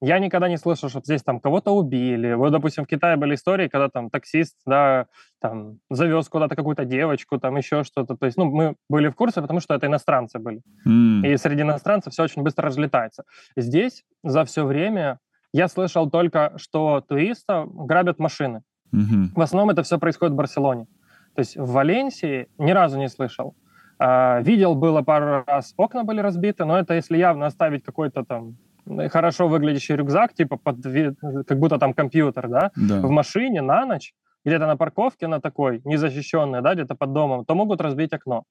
я никогда не слышал, чтобы здесь там кого-то убили. Вот, допустим, в Китае были истории, когда там таксист, да, там завез куда-то какую-то девочку, там еще что-то. То есть, ну, мы были в курсе, потому что это иностранцы были. М. И среди иностранцев все очень быстро разлетается. Здесь за все время я слышал только, что туристов грабят машины. Мгм. В основном это все происходит в Барселоне. То есть в Валенсии ни разу не слышал. А, Видел было пару раз, окна были разбиты, но это если явно оставить какой-то там э, хорошо выглядящий рюкзак, типа под, ви- как будто там компьютер, да, Да. в машине на ночь, где-то на парковке на такой, незащищенной, да, где-то под домом, то могут разбить окно.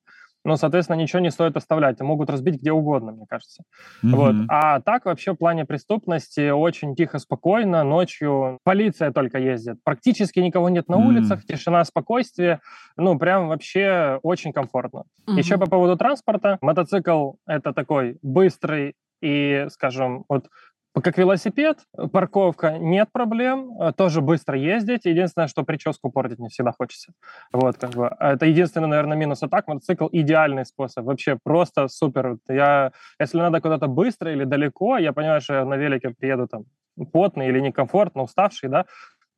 Ну, соответственно, ничего не стоит оставлять, могут разбить где угодно, мне кажется. Вот. Мгм. А так вообще в плане преступности очень тихо, спокойно. Ночью полиция только ездит. Практически никого нет на М. улицах, тишина, спокойствие. Ну, прям вообще очень комфортно. Еще Мгм. по поводу транспорта. Мотоцикл — это такой быстрый и, скажем, вот как велосипед, парковка нет проблем, э, тоже быстро ездить. Единственное, что прическу портить не всегда хочется. Вот, как бы. Это единственный, наверное, минус. А так мотоцикл идеальный способ. Вообще просто супер. Я, если надо куда-то быстро или далеко, я понимаю, что я на велике приеду там потный или некомфортно, уставший, да,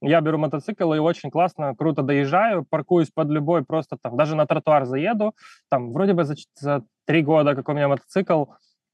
я беру мотоцикл и очень классно, круто доезжаю, паркуюсь под любой, просто там, даже на тротуар заеду, там, вроде бы за, за три года, как у меня мотоцикл,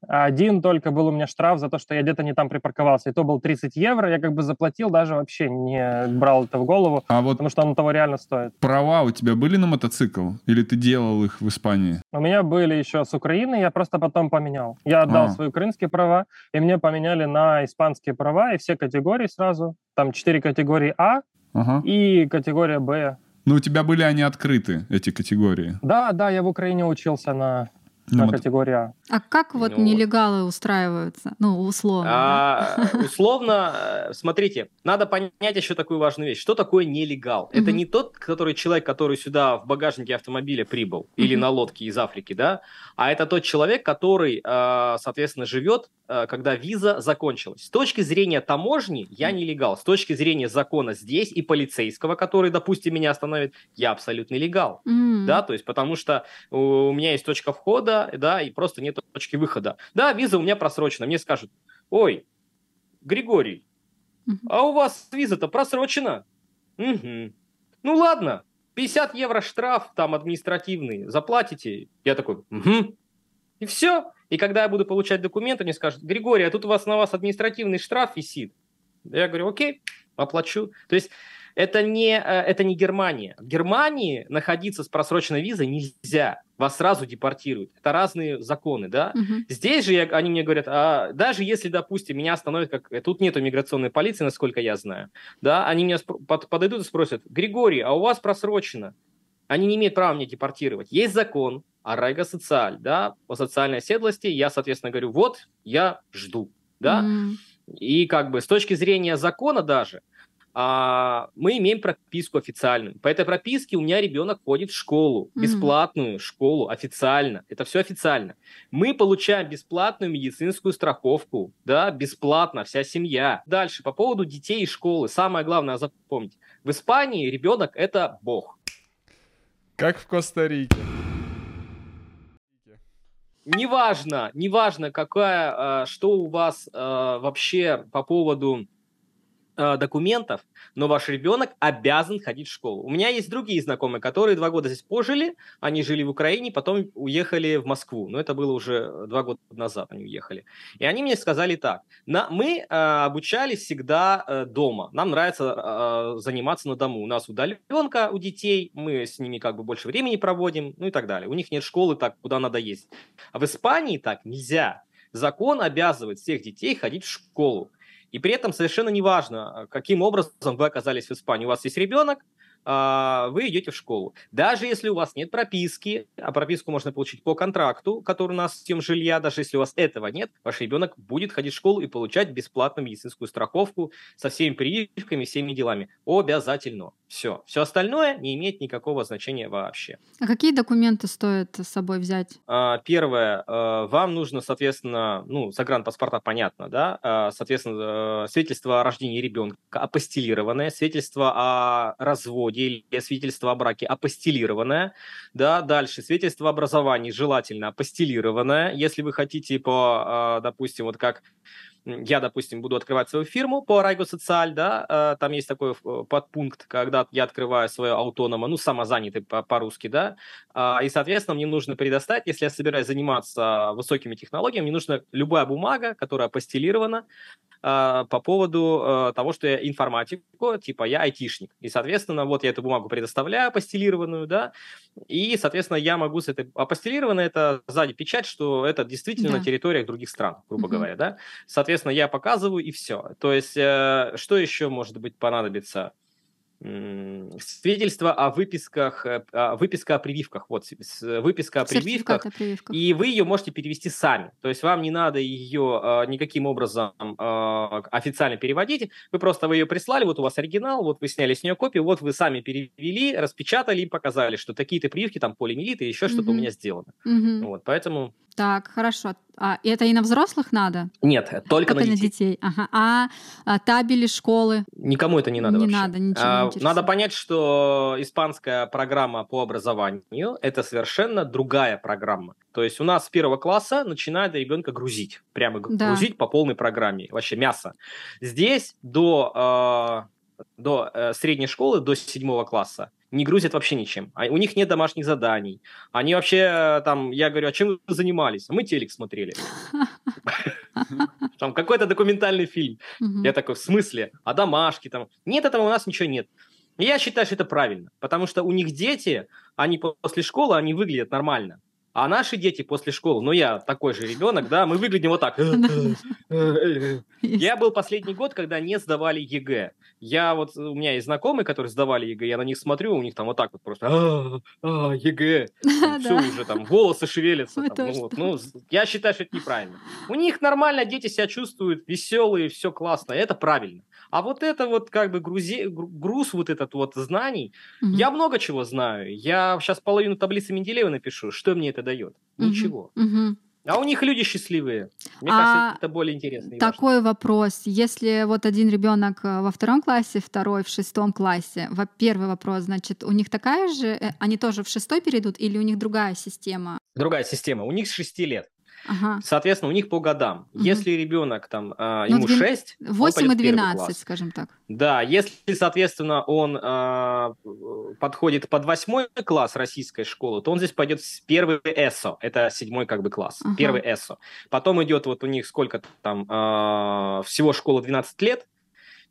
один только был у меня штраф за то, что я где-то не там припарковался, и то был 30 евро, я как бы заплатил, даже вообще не брал это в голову, А вот потому что оно того реально стоит. права у тебя были на мотоцикл? Или ты делал их в Испании? У меня были еще с Украины, я просто потом поменял. Я отдал А. свои украинские права, и мне поменяли на испанские права, и все категории сразу. Там четыре категории А Ага. и категория Б. Ну, у тебя были они открыты, эти категории? Да, да, я в Украине учился на, На на мото- категории А. А как вот Ну, нелегалы устраиваются? Ну, условно. да? А, условно, э, смотрите, надо понять еще такую важную вещь. Что такое нелегал? Это Мгм. не тот, который человек, который сюда в багажнике автомобиля прибыл или Мгм. на лодке из Африки, да, а это тот человек, который, э, соответственно, живет, э, когда виза закончилась. С точки зрения таможни я нелегал. С точки зрения закона здесь и полицейского, который, допустим, меня остановит, я абсолютно легал. М. Да, то есть потому что у меня есть точка входа, да, и просто нет точки выхода. Да, виза у меня просрочена. Мне скажут, ой, Григорий, а у вас виза-то просрочена? Угу. Ну ладно, 50 евро штраф там административный, заплатите. Я такой, угу. И все. И когда я буду получать документы, мне скажут, Григорий, а тут у вас на вас административный штраф висит. Я говорю, окей, оплачу. То есть это не, э, это не Германия. В Германии находиться с просроченной визой нельзя. Вас сразу депортируют. Это разные законы, да? Мгм. Здесь же я- они мне говорят, а даже если, допустим, меня остановят, как э, тут нету миграционной полиции, насколько я знаю, да, они меня под- подойдут и спросят, Григорий, а у вас просрочено? Они не имеют права меня депортировать. Есть закон о Райго Социаль, да, о социальной оседлости. Я, соответственно, говорю, вот, я жду, да. М. И как бы с точки зрения закона даже, а, мы имеем прописку официальную. По этой прописке у меня ребенок ходит в школу, бесплатную школу, официально. Это все официально. Мы получаем бесплатную медицинскую страховку, да, бесплатно, вся семья. Дальше, по поводу детей и школы. Самое главное запомнить. В Испании ребенок – это бог. Как в Коста-Рике. Неважно, неважно, какая, э, что у вас э, вообще по поводу э, документов, но ваш ребенок обязан ходить в школу. У меня есть другие знакомые, которые два года здесь пожили, они жили в Украине, потом уехали в Москву. Но это было уже два года назад, они уехали. И они мне сказали так. На, мы э, обучались всегда э, дома. Нам нравится э, заниматься на дому. У нас удаленка у детей, мы с ними как бы больше времени проводим, ну и так далее. У них нет школы так, куда надо ездить. А в Испании так нельзя. Закон обязывает всех детей ходить в школу. И при этом совершенно неважно, каким образом вы оказались в Испании. У вас есть ребенок, а, вы идете в школу. Даже если у вас нет прописки, а прописку можно получить по контракту, который у нас с тем жилья, даже если у вас этого нет, ваш ребенок будет ходить в школу и получать бесплатную медицинскую страховку со всеми прививками, всеми делами. Обязательно. Все. Все остальное не имеет никакого значения вообще. А какие документы стоит с собой взять? А, Первое, э, вам нужно, соответственно, ну, загранпаспорта, понятно, да, А, соответственно, э, свидетельство о рождении ребенка, апостилированное, свидетельство о разводе, разводе или свидетельство о браке апостилированное. Да, дальше свидетельство о образовании желательно апостилированное. Если вы хотите по, а, допустим, вот как я, допустим, буду открывать свою фирму по Райго Социаль, да, э, там есть такой э, подпункт, когда я открываю свое аутонома, ну, самозанятый по-русски, да, а, и, соответственно, мне нужно предоставить, если я собираюсь заниматься высокими технологиями, мне нужна любая бумага, которая апостилирована, а, по поводу а, того, что я информатик, типа я айтишник. И, соответственно, вот я эту бумагу предоставляю апостилированную, да, и, соответственно, я могу с этой... Апостилированно это сзади печать, что это действительно да. на территориях других стран, грубо угу. говоря, да. Соответственно, я показываю и все. То есть, э, что еще может быть понадобится? Свидетельство о выписках, э, выписка о прививках, вот выписка о прививках, о прививках, и вы ее можете перевести сами, то есть вам не надо ее а, никаким образом а, официально переводить, вы просто вы ее прислали, вот у вас оригинал, вот вы сняли с нее копию, вот вы сами перевели, распечатали и показали, что такие-то прививки, там полимелит и еще угу. что-то у меня сделано, угу. вот, поэтому так, хорошо. А это и на взрослых надо? Нет, только, только на детей. На детей. Ага. А, а табели школы? Никому это не надо не вообще. надо, ничего а, Надо понять, что испанская программа по образованию – это совершенно другая программа. То есть у нас с первого класса начинает ребенка грузить. Прямо да. грузить по полной программе. Вообще мясо. Здесь до, э, до э, средней школы, до седьмого класса не грузят вообще ничем. А у них нет домашних заданий. Они вообще там, я говорю, а чем вы занимались? Мы телек смотрели. Там какой-то документальный фильм. Я такой, в смысле? А домашки там? Нет, этого у нас ничего нет. Я считаю, что это правильно, потому что у них дети, они после школы, они выглядят нормально. А наши дети после школы, ну я такой же ребенок, да, мы выглядим вот так. Я был последний год, когда не сдавали ЕГЭ. Я вот, у меня есть знакомые, которые сдавали ЕГЭ, я на них смотрю, у них там вот так вот просто «А, а, ЕГЭ. Все уже там, волосы шевелятся. Ну, ну, я считаю, что это неправильно. У них нормально дети себя чувствуют, веселые, все классно, это правильно. А вот это вот как бы грузи, груз вот этот вот знаний, угу. я много чего знаю. Я сейчас половину таблицы Менделеева напишу, что мне это дает? Угу. Ничего. Угу. А у них люди счастливые. Мне а кажется, это более интересно. Такой важно. вопрос. Если вот один ребенок э, во втором классе, второй в шестом классе, первый вопрос, значит, у них такая же, э, они тоже в шестой перейдут или у них другая система? Другая система. У них с шести лет. Ага. Соответственно, у них по годам. Угу. Если ребенок там а, ну, ему 6, 8 и 12, скажем так. Да, если, соответственно, он а, подходит под восьмой класс российской школы, то он здесь пойдет с первый ЭСО, это седьмой как бы класс, ага. первый ЭСО. Потом идет вот у них сколько там, а, всего школа 12 лет,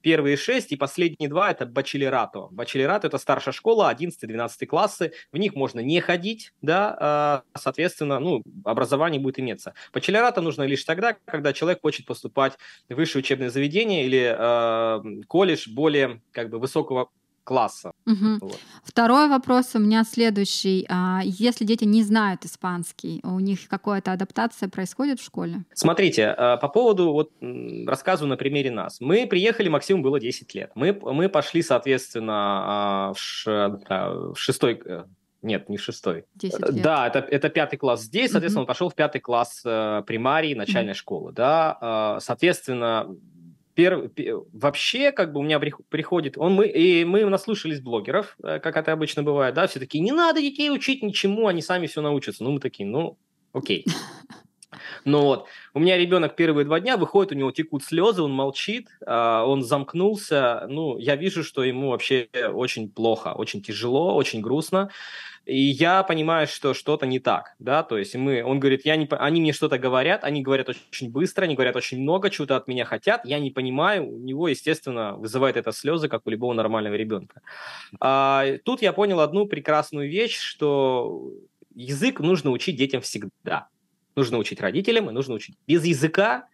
Первые шесть и последние два – это бачелерато. Бачелерато – это старшая школа, 11-12 классы. В них можно не ходить, да, а, соответственно, ну, образование будет иметься. Бачелерато нужно лишь тогда, когда человек хочет поступать в высшее учебное заведение или э, колледж более как бы высокого класса. Угу. Вот. Второй вопрос у меня следующий. А, если дети не знают испанский, у них какая-то адаптация происходит в школе? Смотрите, а, по поводу, вот рассказываю на примере нас. Мы приехали, Максиму было 10 лет. Мы, мы пошли, соответственно, а, в, ш, в шестой э, нет, не в шестой. 10 лет. Да, это, это пятый класс здесь, соответственно, mm-hmm. он пошел в пятый класс э, примарии начальной mm-hmm. школы, да, э, соответственно, Пер, вообще, как бы у меня приходит, он, мы, и мы наслушались блогеров, э, как это обычно бывает, да, все такие, не надо детей учить ничему, они сами все научатся. Ну, мы такие, ну, окей. Ну вот, у меня ребенок первые два дня выходит, у него текут слезы, он молчит, а, он замкнулся. Ну, я вижу, что ему вообще очень плохо, очень тяжело, очень грустно и я понимаю, что что-то не так, да, то есть мы, он говорит, я не, они мне что-то говорят, они говорят очень быстро, они говорят очень много, чего-то от меня хотят, я не понимаю, у него, естественно, вызывает это слезы, как у любого нормального ребенка. А, тут я понял одну прекрасную вещь, что язык нужно учить детям всегда. Нужно учить родителям, и нужно учить. Без языка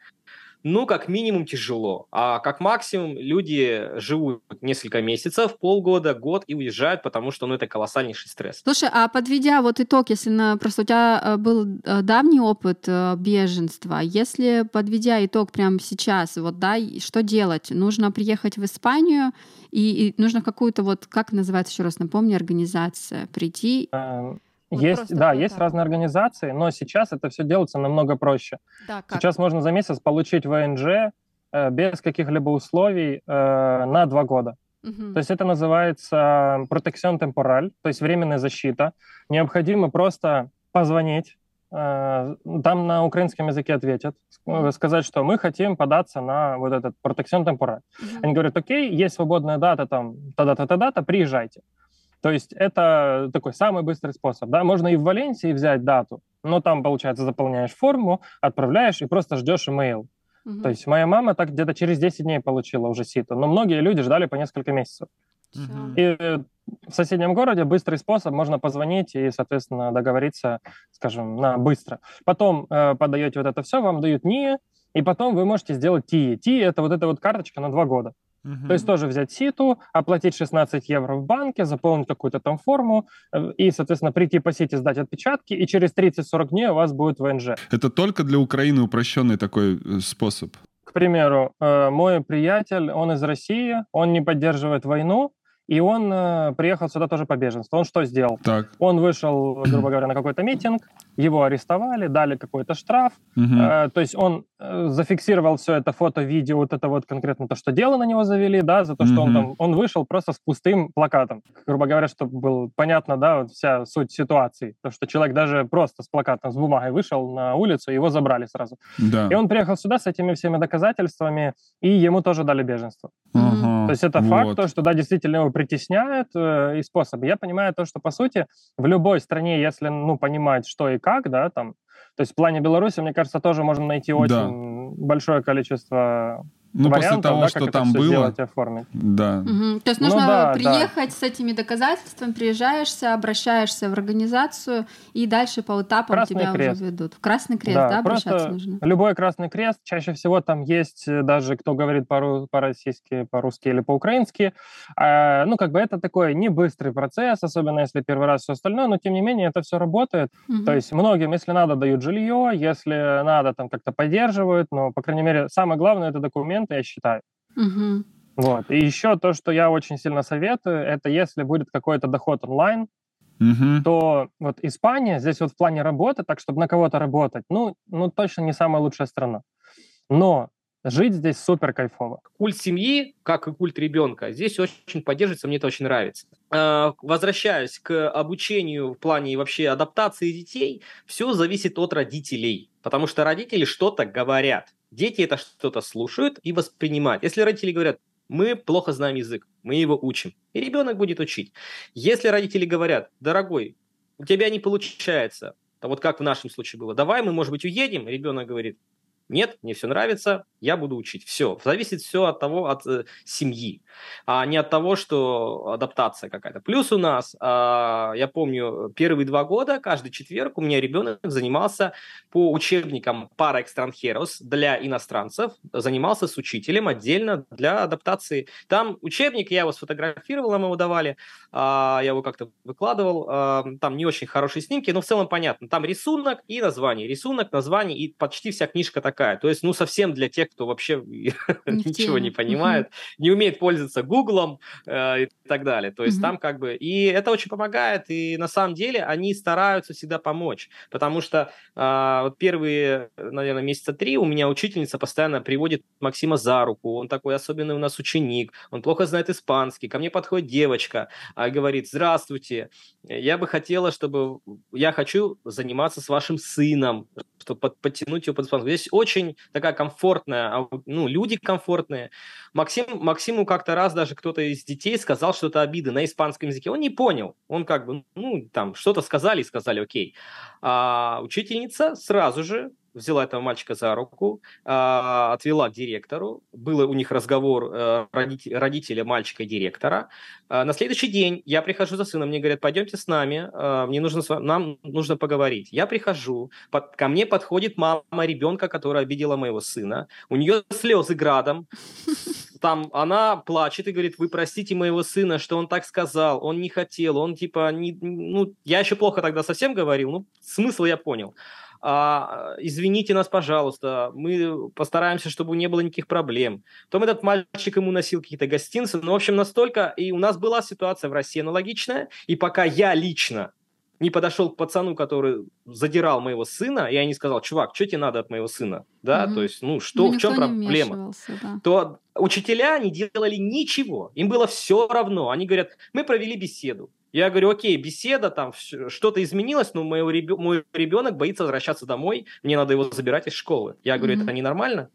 ну, как минимум тяжело. А как максимум люди живут несколько месяцев, полгода, год и уезжают, потому что, ну, это колоссальнейший стресс. Слушай, а подведя вот итог, если на, просто у тебя э, был э, давний опыт э, беженства, если подведя итог прямо сейчас, вот, да, что делать? Нужно приехать в Испанию и, и нужно какую-то вот, как называется, еще раз напомню, организация, прийти... Вот есть, да, есть разные организации, но сейчас это все делается намного проще. Да, как? Сейчас можно за месяц получить ВНЖ э, без каких-либо условий э, на два года. Мгм. То есть это называется протекцион темпораль, то есть временная защита. Необходимо просто позвонить, э, там на украинском языке ответят, ск- сказать, что мы хотим податься на вот этот протекцион темпораль. Мгм. Они говорят, окей, есть свободная дата, там, та-дата, та-дата, приезжайте. То есть это такой самый быстрый способ. Да? Можно и в Валенсии взять дату, но там, получается, заполняешь форму, отправляешь и просто ждешь имейл. Мгм. То есть моя мама так где-то через 10 дней получила уже сито, но многие люди ждали по несколько месяцев. Мгм. И э, в соседнем городе быстрый способ, можно позвонить и, соответственно, договориться, скажем, на быстро. Потом э, подаете вот это все, вам дают НИИ, и потом вы можете сделать ТИИ. ТИИ — это вот эта вот карточка на два года. Мгм. То есть тоже взять ситу, оплатить 16 евро в банке, заполнить какую-то там форму э, и, соответственно, прийти по сити, сдать отпечатки, и через 30-40 дней у вас будет ВНЖ. Это только для Украины упрощенный такой э, способ. К примеру, э, мой приятель, он из России, он не поддерживает войну, и он приехал сюда тоже по беженству. Он что сделал? Так. Он вышел, грубо говоря, на какой-то митинг, его арестовали, дали какой-то штраф. Мгм. Э, то есть он э, зафиксировал все это фото, видео, вот это вот конкретно то, что дело на него завели, да, за то, что он там, он вышел просто с пустым плакатом. Грубо говоря, чтобы было понятно, да, вот вся суть ситуации. То, что человек даже просто с плакатом, с бумагой вышел на улицу, его забрали сразу. Да. И он приехал сюда с этими всеми доказательствами, и ему тоже дали беженство. Ага. То есть это факт, Вот. то, что, да, действительно его притесняют, э, и способы. Я понимаю то, что, по сути, в любой стране, если, ну, понимать, что и как, да, там, то есть в плане Беларуси, мне кажется, тоже можно найти Да. очень большое количество Ну, после того, да, что как это там всё было, сделать и оформить. да. Мгм. То есть Ну нужно да, да. приехать с этими доказательствами, приезжаешься, обращаешься в организацию, и дальше по этапам Красный тебя Крест. уже ведут. В Красный Крест, да, обращаться просто нужно? любой Красный Крест, чаще всего там есть э, даже кто говорит по- по-российски, по-русски или по-украински. А, ну, как бы это такой не быстрый процесс, особенно если первый раз все остальное, но тем не менее это все работает. Мгм. То есть многим, если надо, дают жилье, если надо, там как-то поддерживают, но, по крайней мере, самое главное это документы, я считаю. Мгм. Вот. И еще то, что я очень сильно советую, это если будет какой-то доход онлайн, Мгм. то вот Испания здесь вот в плане работы, так чтобы на кого-то работать, ну, ну точно не самая лучшая страна. Но жить здесь супер кайфово. Культ семьи, как и культ ребенка, здесь очень поддерживается, мне это очень нравится. Э, Возвращаясь к обучению в плане вообще адаптации детей, все зависит от родителей, потому что родители что-то говорят. Дети это что-то слушают и воспринимают. Если родители говорят, мы плохо знаем язык, мы его учим, и ребенок будет учить. Если родители говорят, дорогой, у тебя не получается, вот как в нашем случае было, давай мы, может быть, уедем, ребенок говорит, нет, мне все нравится, я буду учить. Все. Зависит все от того, от э, семьи, а не от того, что адаптация какая-то. Плюс у нас, а, я помню, первые два года, каждый четверг у меня ребенок занимался по учебникам пара экстранхерос для иностранцев, занимался с учителем отдельно для адаптации. Там учебник, я его сфотографировал, нам его давали, а, я его как-то выкладывал, а, там не очень хорошие снимки, но в целом понятно. Там рисунок и название, рисунок, название, и почти вся книжка такая. То есть, ну, совсем для тех, кто вообще ничего не понимает, не умеет пользоваться Гуглом э, и так далее. То есть там как бы... И это очень помогает, и на самом деле они стараются всегда помочь, потому что а, вот первые, наверное, месяца три у меня учительница постоянно приводит Максима за руку, он такой особенный у нас ученик, он плохо знает испанский, ко мне подходит девочка, а, говорит, здравствуйте, я бы хотела, чтобы... Я хочу заниматься с вашим сыном, чтобы под- подтянуть его под испанский. Здесь очень такая комфортная, ау- ну, люди комфортные. Максим, Максиму как-то раз даже кто-то из детей сказал что-то обиды на испанском языке. Он не понял. Он как бы, ну, там, что-то сказали и сказали, окей. А учительница сразу же взяла этого мальчика за руку, а, отвела к директору. Был у них разговор э, родите- родителя мальчика и директора. А, На следующий день я прихожу за сыном, мне говорят, пойдемте с нами, а, мне нужно, нам нужно поговорить. Я прихожу, под- ко мне подходит мама ребенка, которая обидела моего сына. У нее слезы градом. Там она плачет и говорит, вы простите моего сына, что он так сказал, он не хотел, он типа, не, ну, я еще плохо тогда совсем говорил, ну, смысл я понял. А, извините нас, пожалуйста, мы постараемся, чтобы не было никаких проблем. Потом этот мальчик ему носил какие-то гостинцы, ну, в общем, настолько, и у нас была ситуация в России аналогичная, и пока я лично не подошел к пацану, который задирал моего сына, я не сказал, чувак, что тебе надо от моего сына? Да, Мгм. то есть, ну, что, Ну, в чем проблема? да. то учителя не делали ничего. Им было все равно. Они говорят, мы провели беседу. Я говорю, окей, беседа, там что-то изменилось, но моего ребё- мой ребенок боится возвращаться домой, мне надо его забирать из школы. Я говорю, Мгм. это ненормально?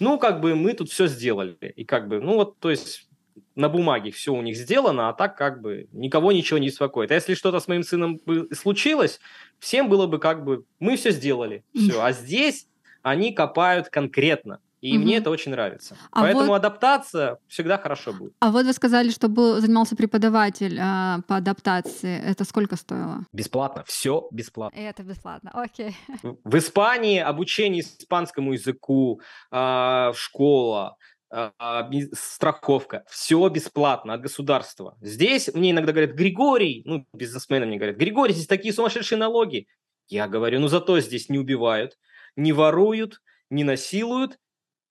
Ну, как бы мы тут все сделали. И как бы, ну вот, то есть на бумаге все у них сделано, а так как бы никого ничего не беспокоит. А если что-то с моим сыном бы случилось, всем было бы как бы, мы все сделали, все. А здесь они копают конкретно. И Мгм. мне это очень нравится. А Поэтому вот- адаптация всегда хорошо будет. А вот вы сказали, что был, занимался преподаватель а, по адаптации. Это сколько стоило? Бесплатно, все бесплатно. Это бесплатно, окей. В- В Испании обучение испанскому языку, а, школа, а, страховка, все бесплатно от государства. Здесь мне иногда говорят, Григорий, ну, бизнесмены мне говорят, Григорий, здесь такие сумасшедшие налоги. Я говорю, ну, зато здесь не убивают, не воруют, не насилуют,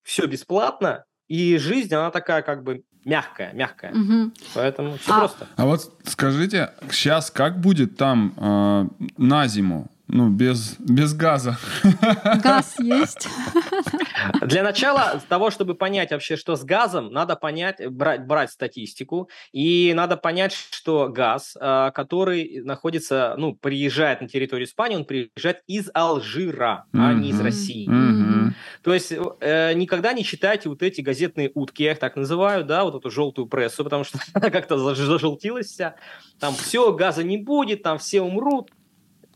все бесплатно, и жизнь, она такая как бы мягкая, мягкая. Мгм. Поэтому все А- просто. А вот скажите, сейчас как будет там э, на зиму? Ну, без, без газа. Газ есть? Для начала, с того, чтобы понять вообще, что с газом, надо понять, брать, брать статистику, и надо понять, что газ, а, который находится, ну, приезжает на территорию Испании, он приезжает из Алжира, а не из. России. Мгм. То есть э, никогда не читайте вот эти газетные утки, я их так называю, да, вот эту желтую прессу, потому что она как-то заж- зажелтилась вся. Там все, газа не будет, там все умрут.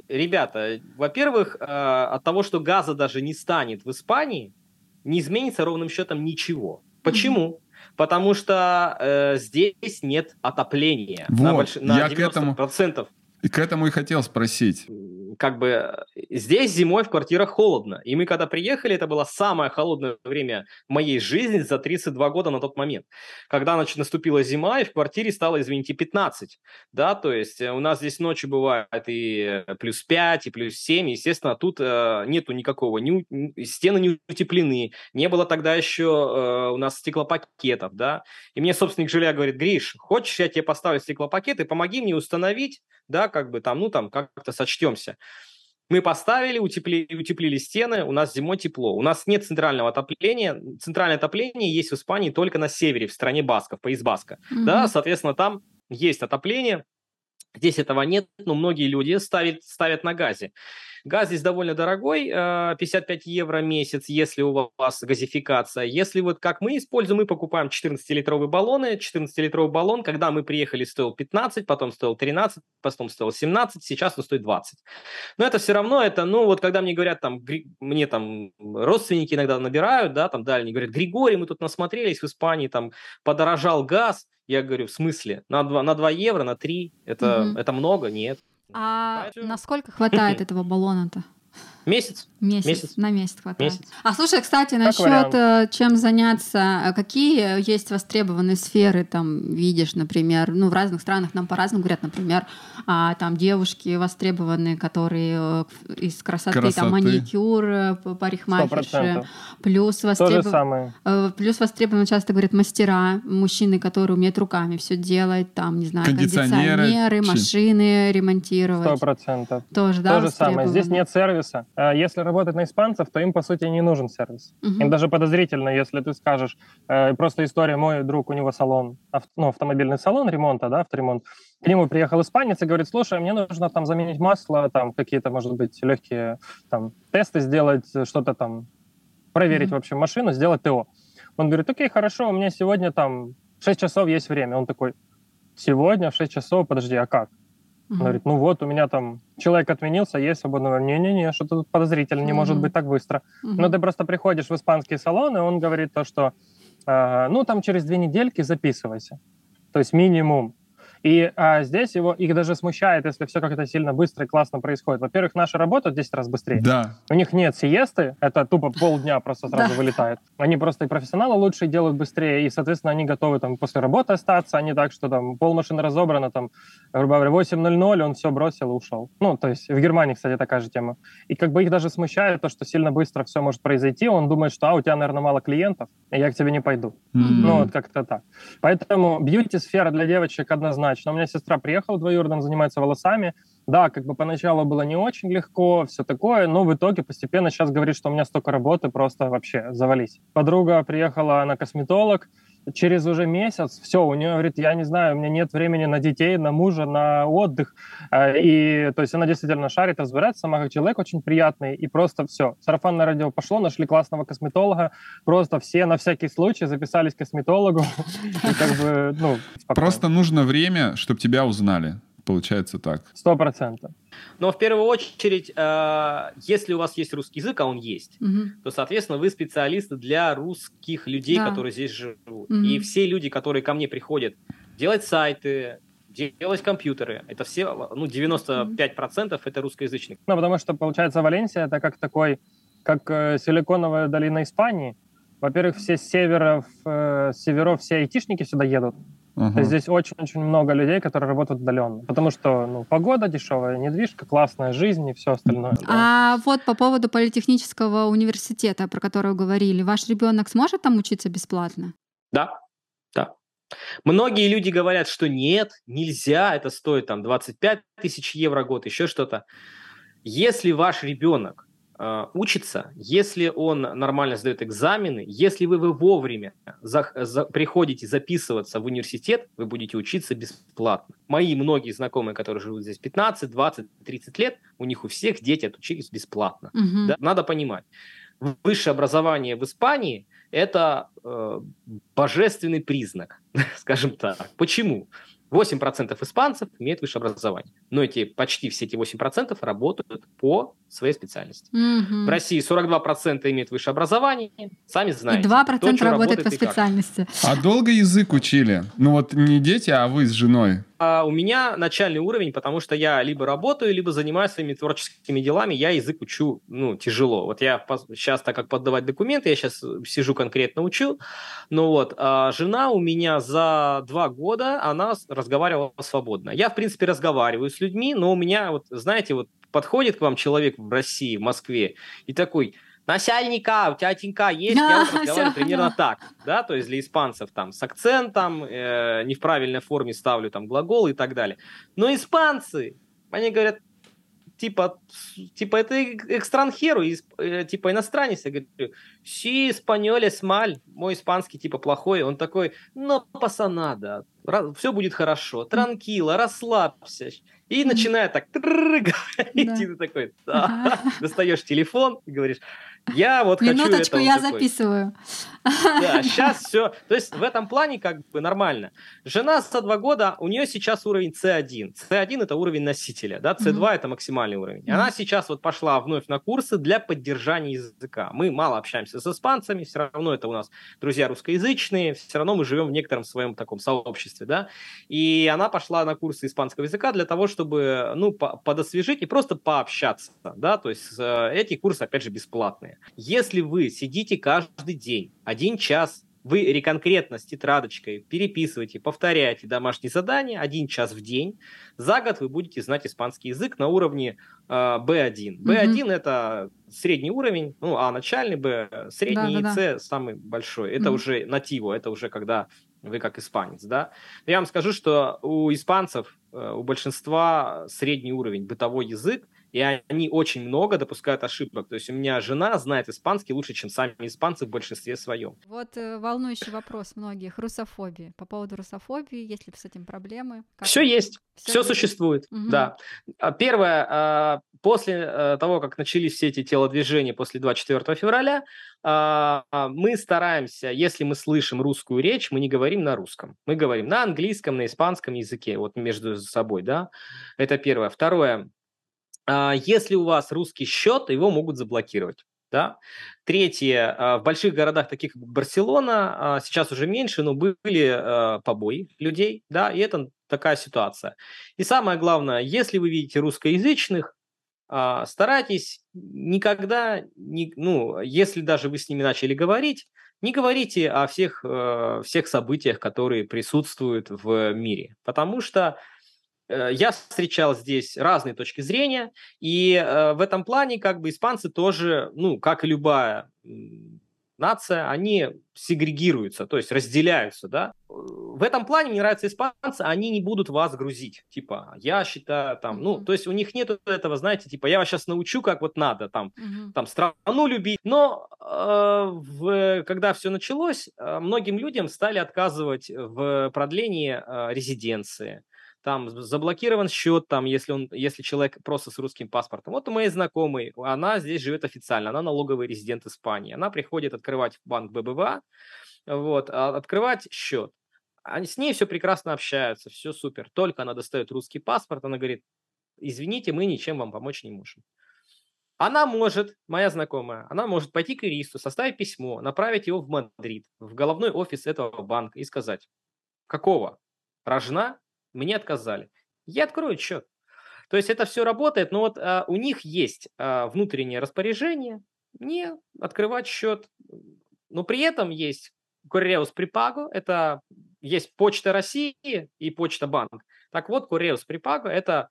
Ребята, во-первых, э, от того, что газа даже не станет в Испании, не изменится ровным счетом ничего. Почему? Потому что э, здесь нет отопления на, Вот, больш- на я к этому- 90%. И к этому и хотел спросить. Как бы здесь зимой в квартирах холодно. И мы когда приехали, это было самое холодное время моей жизни за 32 года на тот момент. Когда значит, наступила зима, и в квартире стало, извините, 15. Да, то есть э, у нас здесь ночью бывает и э, плюс 5, и плюс 7. Естественно, тут э, нету никакого, ни, стены не утеплены. Не было тогда еще э, у нас стеклопакетов, да. И мне собственник жилья говорит, Гриш, хочешь, я тебе поставлю стеклопакеты, помоги мне установить, да, как бы там, ну там как-то сочтемся. Мы поставили, утеплили, утеплили стены, у нас зимой тепло. У нас нет центрального отопления. Центральное отопление есть в Испании только на севере, в стране Басков, пояс Баска. Да, Мгм. соответственно, там есть отопление. Здесь этого нет, но многие люди ставят, ставят на газе. Газ здесь довольно дорогой, э, 55 евро в месяц, если у вас газификация. Если вот как мы используем, мы покупаем 14-литровые баллоны. 14-литровый баллон, когда мы приехали, стоил 15, потом стоил 13, потом стоил 17, сейчас он стоит 20. Но это все равно, это, ну, вот когда мне говорят, там, мне там родственники иногда набирают, да, там дальние, говорят, Григорий, мы тут насмотрелись в Испании, там, подорожал газ. Я говорю, в смысле? На 2, на 2 евро, на 3? Это, Мгм. это много? Нет. А Поэтому- насколько хватает этого баллона-то? Месяц? Месяц. Месяц. На месяц хватает. Месяц. А слушай, кстати, насчет вариант. э, чем заняться, э, какие есть востребованные сферы, там, видишь, например, ну, в разных странах нам по-разному говорят, например, а, там девушки востребованные, которые э, из красоты, Красоты. там, маникюр, Сто парикмахерши, процентов. плюс То же востребован... самое. Э, Плюс востребованы часто говорят мастера, мужчины, которые умеют руками все делать, там, не знаю, Кондиционеры, кондиционеры, машины Сто ремонтировать. процентов. Тоже, да, То же самое. Здесь нет сервиса. А Если работать на испанцев, то им, по сути, не нужен сервис. Мгм. Им даже подозрительно, если ты скажешь, э, просто история, мой друг, у него салон, ну, автомобильный салон ремонта, да, авторемонт. К нему приехал испанец и говорит, слушай, мне нужно там заменить масло, там какие-то, может быть, легкие там тесты сделать, что-то там, проверить, Мгм. в общем, машину, сделать ТО. Он говорит, окей, хорошо, у меня сегодня там 6 часов есть время. Он такой, сегодня в 6 часов, подожди, а как? Он говорит, ну вот, у меня там человек отменился, есть свободное время. Не-не-не, что-то тут подозрительно, не может Мгм. быть так быстро. Мгм. Но ты просто приходишь в испанский салон, и он говорит то, что э, ну там через две недельки записывайся. То есть минимум. И а, здесь его, их даже смущает, если все как-то сильно быстро и классно происходит. Во-первых, наша работа в 10 раз быстрее. Да. У них нет сиесты, это тупо полдня просто сразу Да. вылетает. Они просто и профессионалы лучше и делают быстрее, и, соответственно, они готовы там после работы остаться, а не так, что там полмашины разобрано, там, грубо говоря, 8.00, он все бросил и ушел. Ну, то есть в Германии, кстати, такая же тема. И как бы их даже смущает то, что сильно быстро все может произойти, он думает, что, а, у тебя, наверное, мало клиентов, и я к тебе не пойду. Ну, вот как-то так. Поэтому бьюти-сфера для девочек однозначно однозначно. У меня сестра приехала двоюродным, занимается волосами. Да, как бы поначалу было не очень легко, все такое, но в итоге постепенно сейчас говорит, что у меня столько работы, просто вообще завались. Подруга приехала на косметолог, через уже месяц все, у нее говорит, я не знаю, у меня нет времени на детей, на мужа, на отдых. Э, и то есть она действительно шарит, разбирается, сама как человек очень приятный, и просто все. Сарафанное радио пошло, нашли классного косметолога, просто все на всякий случай записались к косметологу. ну, Просто нужно время, чтобы тебя узнали. Получается так. Сто процентов. Но в первую очередь, э, если у вас есть русский язык, а он есть, угу. то, соответственно, вы специалисты для русских людей, да. которые здесь живут. Угу. И все люди, которые ко мне приходят делать сайты, делать компьютеры, это все, ну, 95% это русскоязычные. Ну, потому что, получается, Валенсия это как такой, как э, силиконовая долина Испании. Во-первых, все с северов, э, северов все айтишники сюда едут. Угу. Здесь очень-очень много людей, которые работают удаленно, потому что ну, погода дешевая, недвижка, классная жизнь и все остальное. А да. вот по поводу политехнического университета, про который говорили, ваш ребенок сможет там учиться бесплатно? Да, да. Многие люди говорят, что нет, нельзя, это стоит там 25 тысяч евро в год, еще что-то. Если ваш ребенок а, учится, если он нормально сдает экзамены, если вы, вы вовремя за, за, приходите записываться в университет, вы будете учиться бесплатно. Мои многие знакомые, которые живут здесь 15, 20, 30 лет, у них у всех дети отучились бесплатно. Угу. Да? Надо понимать. Высшее образование в Испании – это э, божественный признак, скажем так. Почему? 8% испанцев имеют высшее образование, но эти почти все эти 8% работают по своей специальности. Mm-hmm. В России 42% имеют высшее образование, сами знаете. И 2% кто, работает по специальности. А долго язык учили? Ну вот не дети, а вы с женой. А у меня начальный уровень, потому что я либо работаю, либо занимаюсь своими творческими делами, я язык учу, ну, тяжело. Вот я сейчас, так как подавать документы, я сейчас сижу конкретно учу, но вот, а жена у меня за два года, она разговаривала свободно. Я, в принципе, разговариваю с людьми, но у меня, вот, знаете, вот подходит к вам человек в России, в Москве, и такой, начальника, у тебя тенька есть, я вот разговариваю примерно так, да, то есть для испанцев там с акцентом, э, не в правильной форме ставлю там глагол и так далее. Но испанцы, они говорят, типа, типа это экстранхеру, э, типа иностранец. Я говорю, си испаньоле смаль, мой испанский типа плохой. Он такой, но пасанада, все будет хорошо, транкила, расслабься. И начинает так говорить, и ты такой, достаешь телефон и говоришь, я вот Минуточку, хочу я такой. записываю. Да, сейчас все. То есть в этом плане как бы нормально. Жена за два года, у нее сейчас уровень C1. C1 это уровень носителя, да, C2 mm-hmm. это максимальный уровень. Она сейчас вот пошла вновь на курсы для поддержания языка. Мы мало общаемся с испанцами, все равно это у нас друзья русскоязычные, все равно мы живем в некотором своем таком сообществе, да. И она пошла на курсы испанского языка для того, чтобы, ну, подосвежить и просто пообщаться, да, то есть э, эти курсы, опять же, бесплатные. Если вы сидите каждый день, один час, вы реконкретно с тетрадочкой переписываете, повторяете домашние задания один час в день, за год вы будете знать испанский язык на уровне э, B1. B1 mm-hmm. это средний уровень, ну, а начальный B, средний да, да, C да. самый большой. Это mm-hmm. уже нативо, это уже когда вы как испанец, да. Я вам скажу, что у испанцев, э, у большинства средний уровень бытовой язык, и они очень много допускают ошибок. То есть у меня жена знает испанский лучше, чем сами испанцы в большинстве своем. Вот э, волнующий вопрос многих русофобии. По поводу русофобии, есть ли с этим проблемы? Как все есть, все, все существует, угу. да. А первое, а, после э, того, как начались все эти телодвижения после 24 февраля, а, мы стараемся, если мы слышим русскую речь, мы не говорим на русском. Мы говорим на английском, на испанском языке, вот между собой, да. Это первое. Второе, если у вас русский счет, его могут заблокировать. Да? Третье, а, в больших городах, таких как Барселона, а, сейчас уже меньше, но были побои людей, да, и это такая ситуация. И самое главное, если вы видите русскоязычных, старайтесь никогда, ну, если даже вы с ними начали говорить, не говорите о всех, э, всех событиях, которые присутствуют в мире, потому что я встречал здесь разные точки зрения, и э, в этом плане как бы испанцы тоже, ну, как и любая нация, они сегрегируются, то есть разделяются, да. В этом плане мне нравятся испанцы, они не будут вас грузить, типа, я считаю там, ну, то есть у них нет этого, знаете, типа, я вас сейчас научу, как вот надо, там, Мгм. там страну любить. Но э, в, когда все началось, э, многим людям стали отказывать в продлении э, резиденции. Там заблокирован счет, там, если, он, если человек просто с русским паспортом. Вот у моей знакомой, она здесь живет официально, она налоговый резидент Испании. Она приходит открывать банк BBVA, вот, а, открывать счет. Они с ней все прекрасно общаются, все супер. Только она достает русский паспорт, она говорит, извините, мы ничем вам помочь не можем. Она может, моя знакомая, она может пойти к юристу, составить письмо, направить его в Мадрид, в головной офис этого банка и сказать, какого рожна мне отказали. Я открою счет. То есть это все работает, но вот а, у них есть а, внутреннее распоряжение не открывать счет, но при этом есть Correos Prepago, это есть Почта России и Почта Банк. Так вот, Correos Prepago – это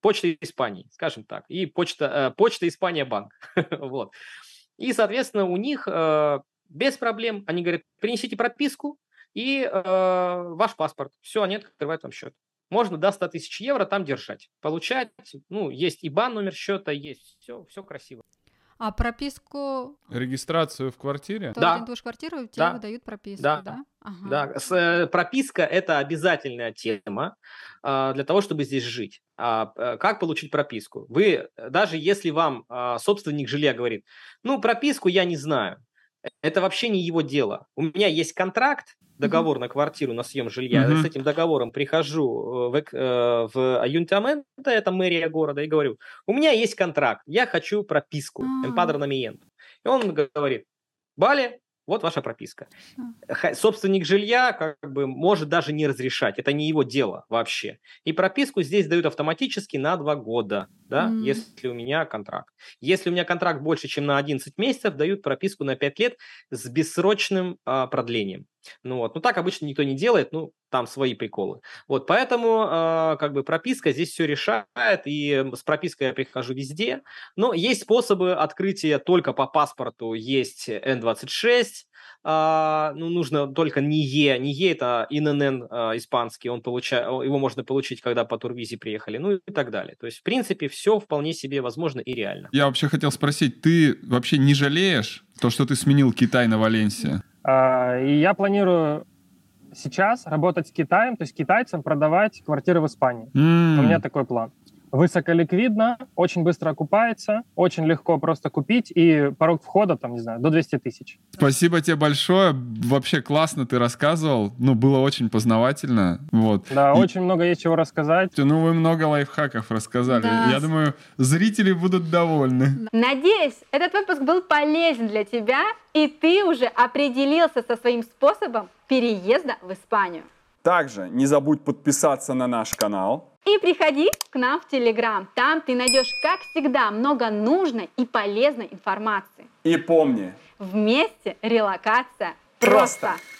Почта Испании, скажем так, и Почта, э, Почта Испания Банк. вот. И, соответственно, у них э, без проблем, они говорят, принесите прописку и э, ваш паспорт. Все, они открывают вам счет. Можно до 100 тысяч евро там держать, получать. Ну, есть IBAN номер счета, есть все, все красиво. А прописку, Регистрацию в квартире? то Да. арендуешь квартиру, тебе Да. выдают прописку, Да. да? Ага. Да, с- э, прописка – это обязательная тема а, для того, чтобы здесь жить. А, э, как получить прописку? Вы, э, даже если вам а, собственник жилья говорит, ну, прописку я не знаю, э, это вообще не его дело. У меня есть контракт, договор на квартиру, на съем жилья. Я Мгм. с этим договором прихожу э, в, э, в Аюнтаменто, это мэрия города, и говорю, у меня есть контракт, я хочу прописку, А. эмпадронамиент. И он говорит, Бали, вот ваша прописка. Ха- Собственник жилья как бы может даже не разрешать, это не его дело вообще. И прописку здесь дают автоматически на два года, да, М. если у меня контракт. Если у меня контракт больше, чем на 11 месяцев, дают прописку на 5 лет с бессрочным а, продлением. Ну вот, ну так обычно никто не делает, ну там свои приколы. Вот, поэтому а, как бы прописка здесь все решает, и с пропиской я прихожу везде. Но есть способы открытия только по паспорту, есть N26, а, ну, нужно только НИЕ. НИЕ – это ИНН а, испанский, он получа... его можно получить, когда по турвизе приехали, ну и так далее. То есть, в принципе, все вполне себе возможно и реально. Я вообще хотел спросить, ты вообще не жалеешь то, что ты сменил Китай на Валенсия? А, И я планирую сейчас работать с Китаем, то есть китайцам продавать квартиры в Испании. М, У меня такой план. Высоколиквидно, очень быстро окупается, очень легко просто купить, и порог входа, там, не знаю, до 200 тысяч. Спасибо тебе большое. Вообще классно ты рассказывал. Ну, было очень познавательно. Вот. Да, И- очень много есть чего рассказать. Ну, вы много лайфхаков рассказали. Да. Я думаю, зрители будут довольны. Надеюсь, этот выпуск был полезен для тебя, и ты уже определился со своим способом переезда в Испанию. Также не забудь подписаться на наш канал. И приходи к нам в Телеграм. Там ты найдешь, как всегда, много нужной и полезной информации. И помни, Вместе релокация Просто. просто.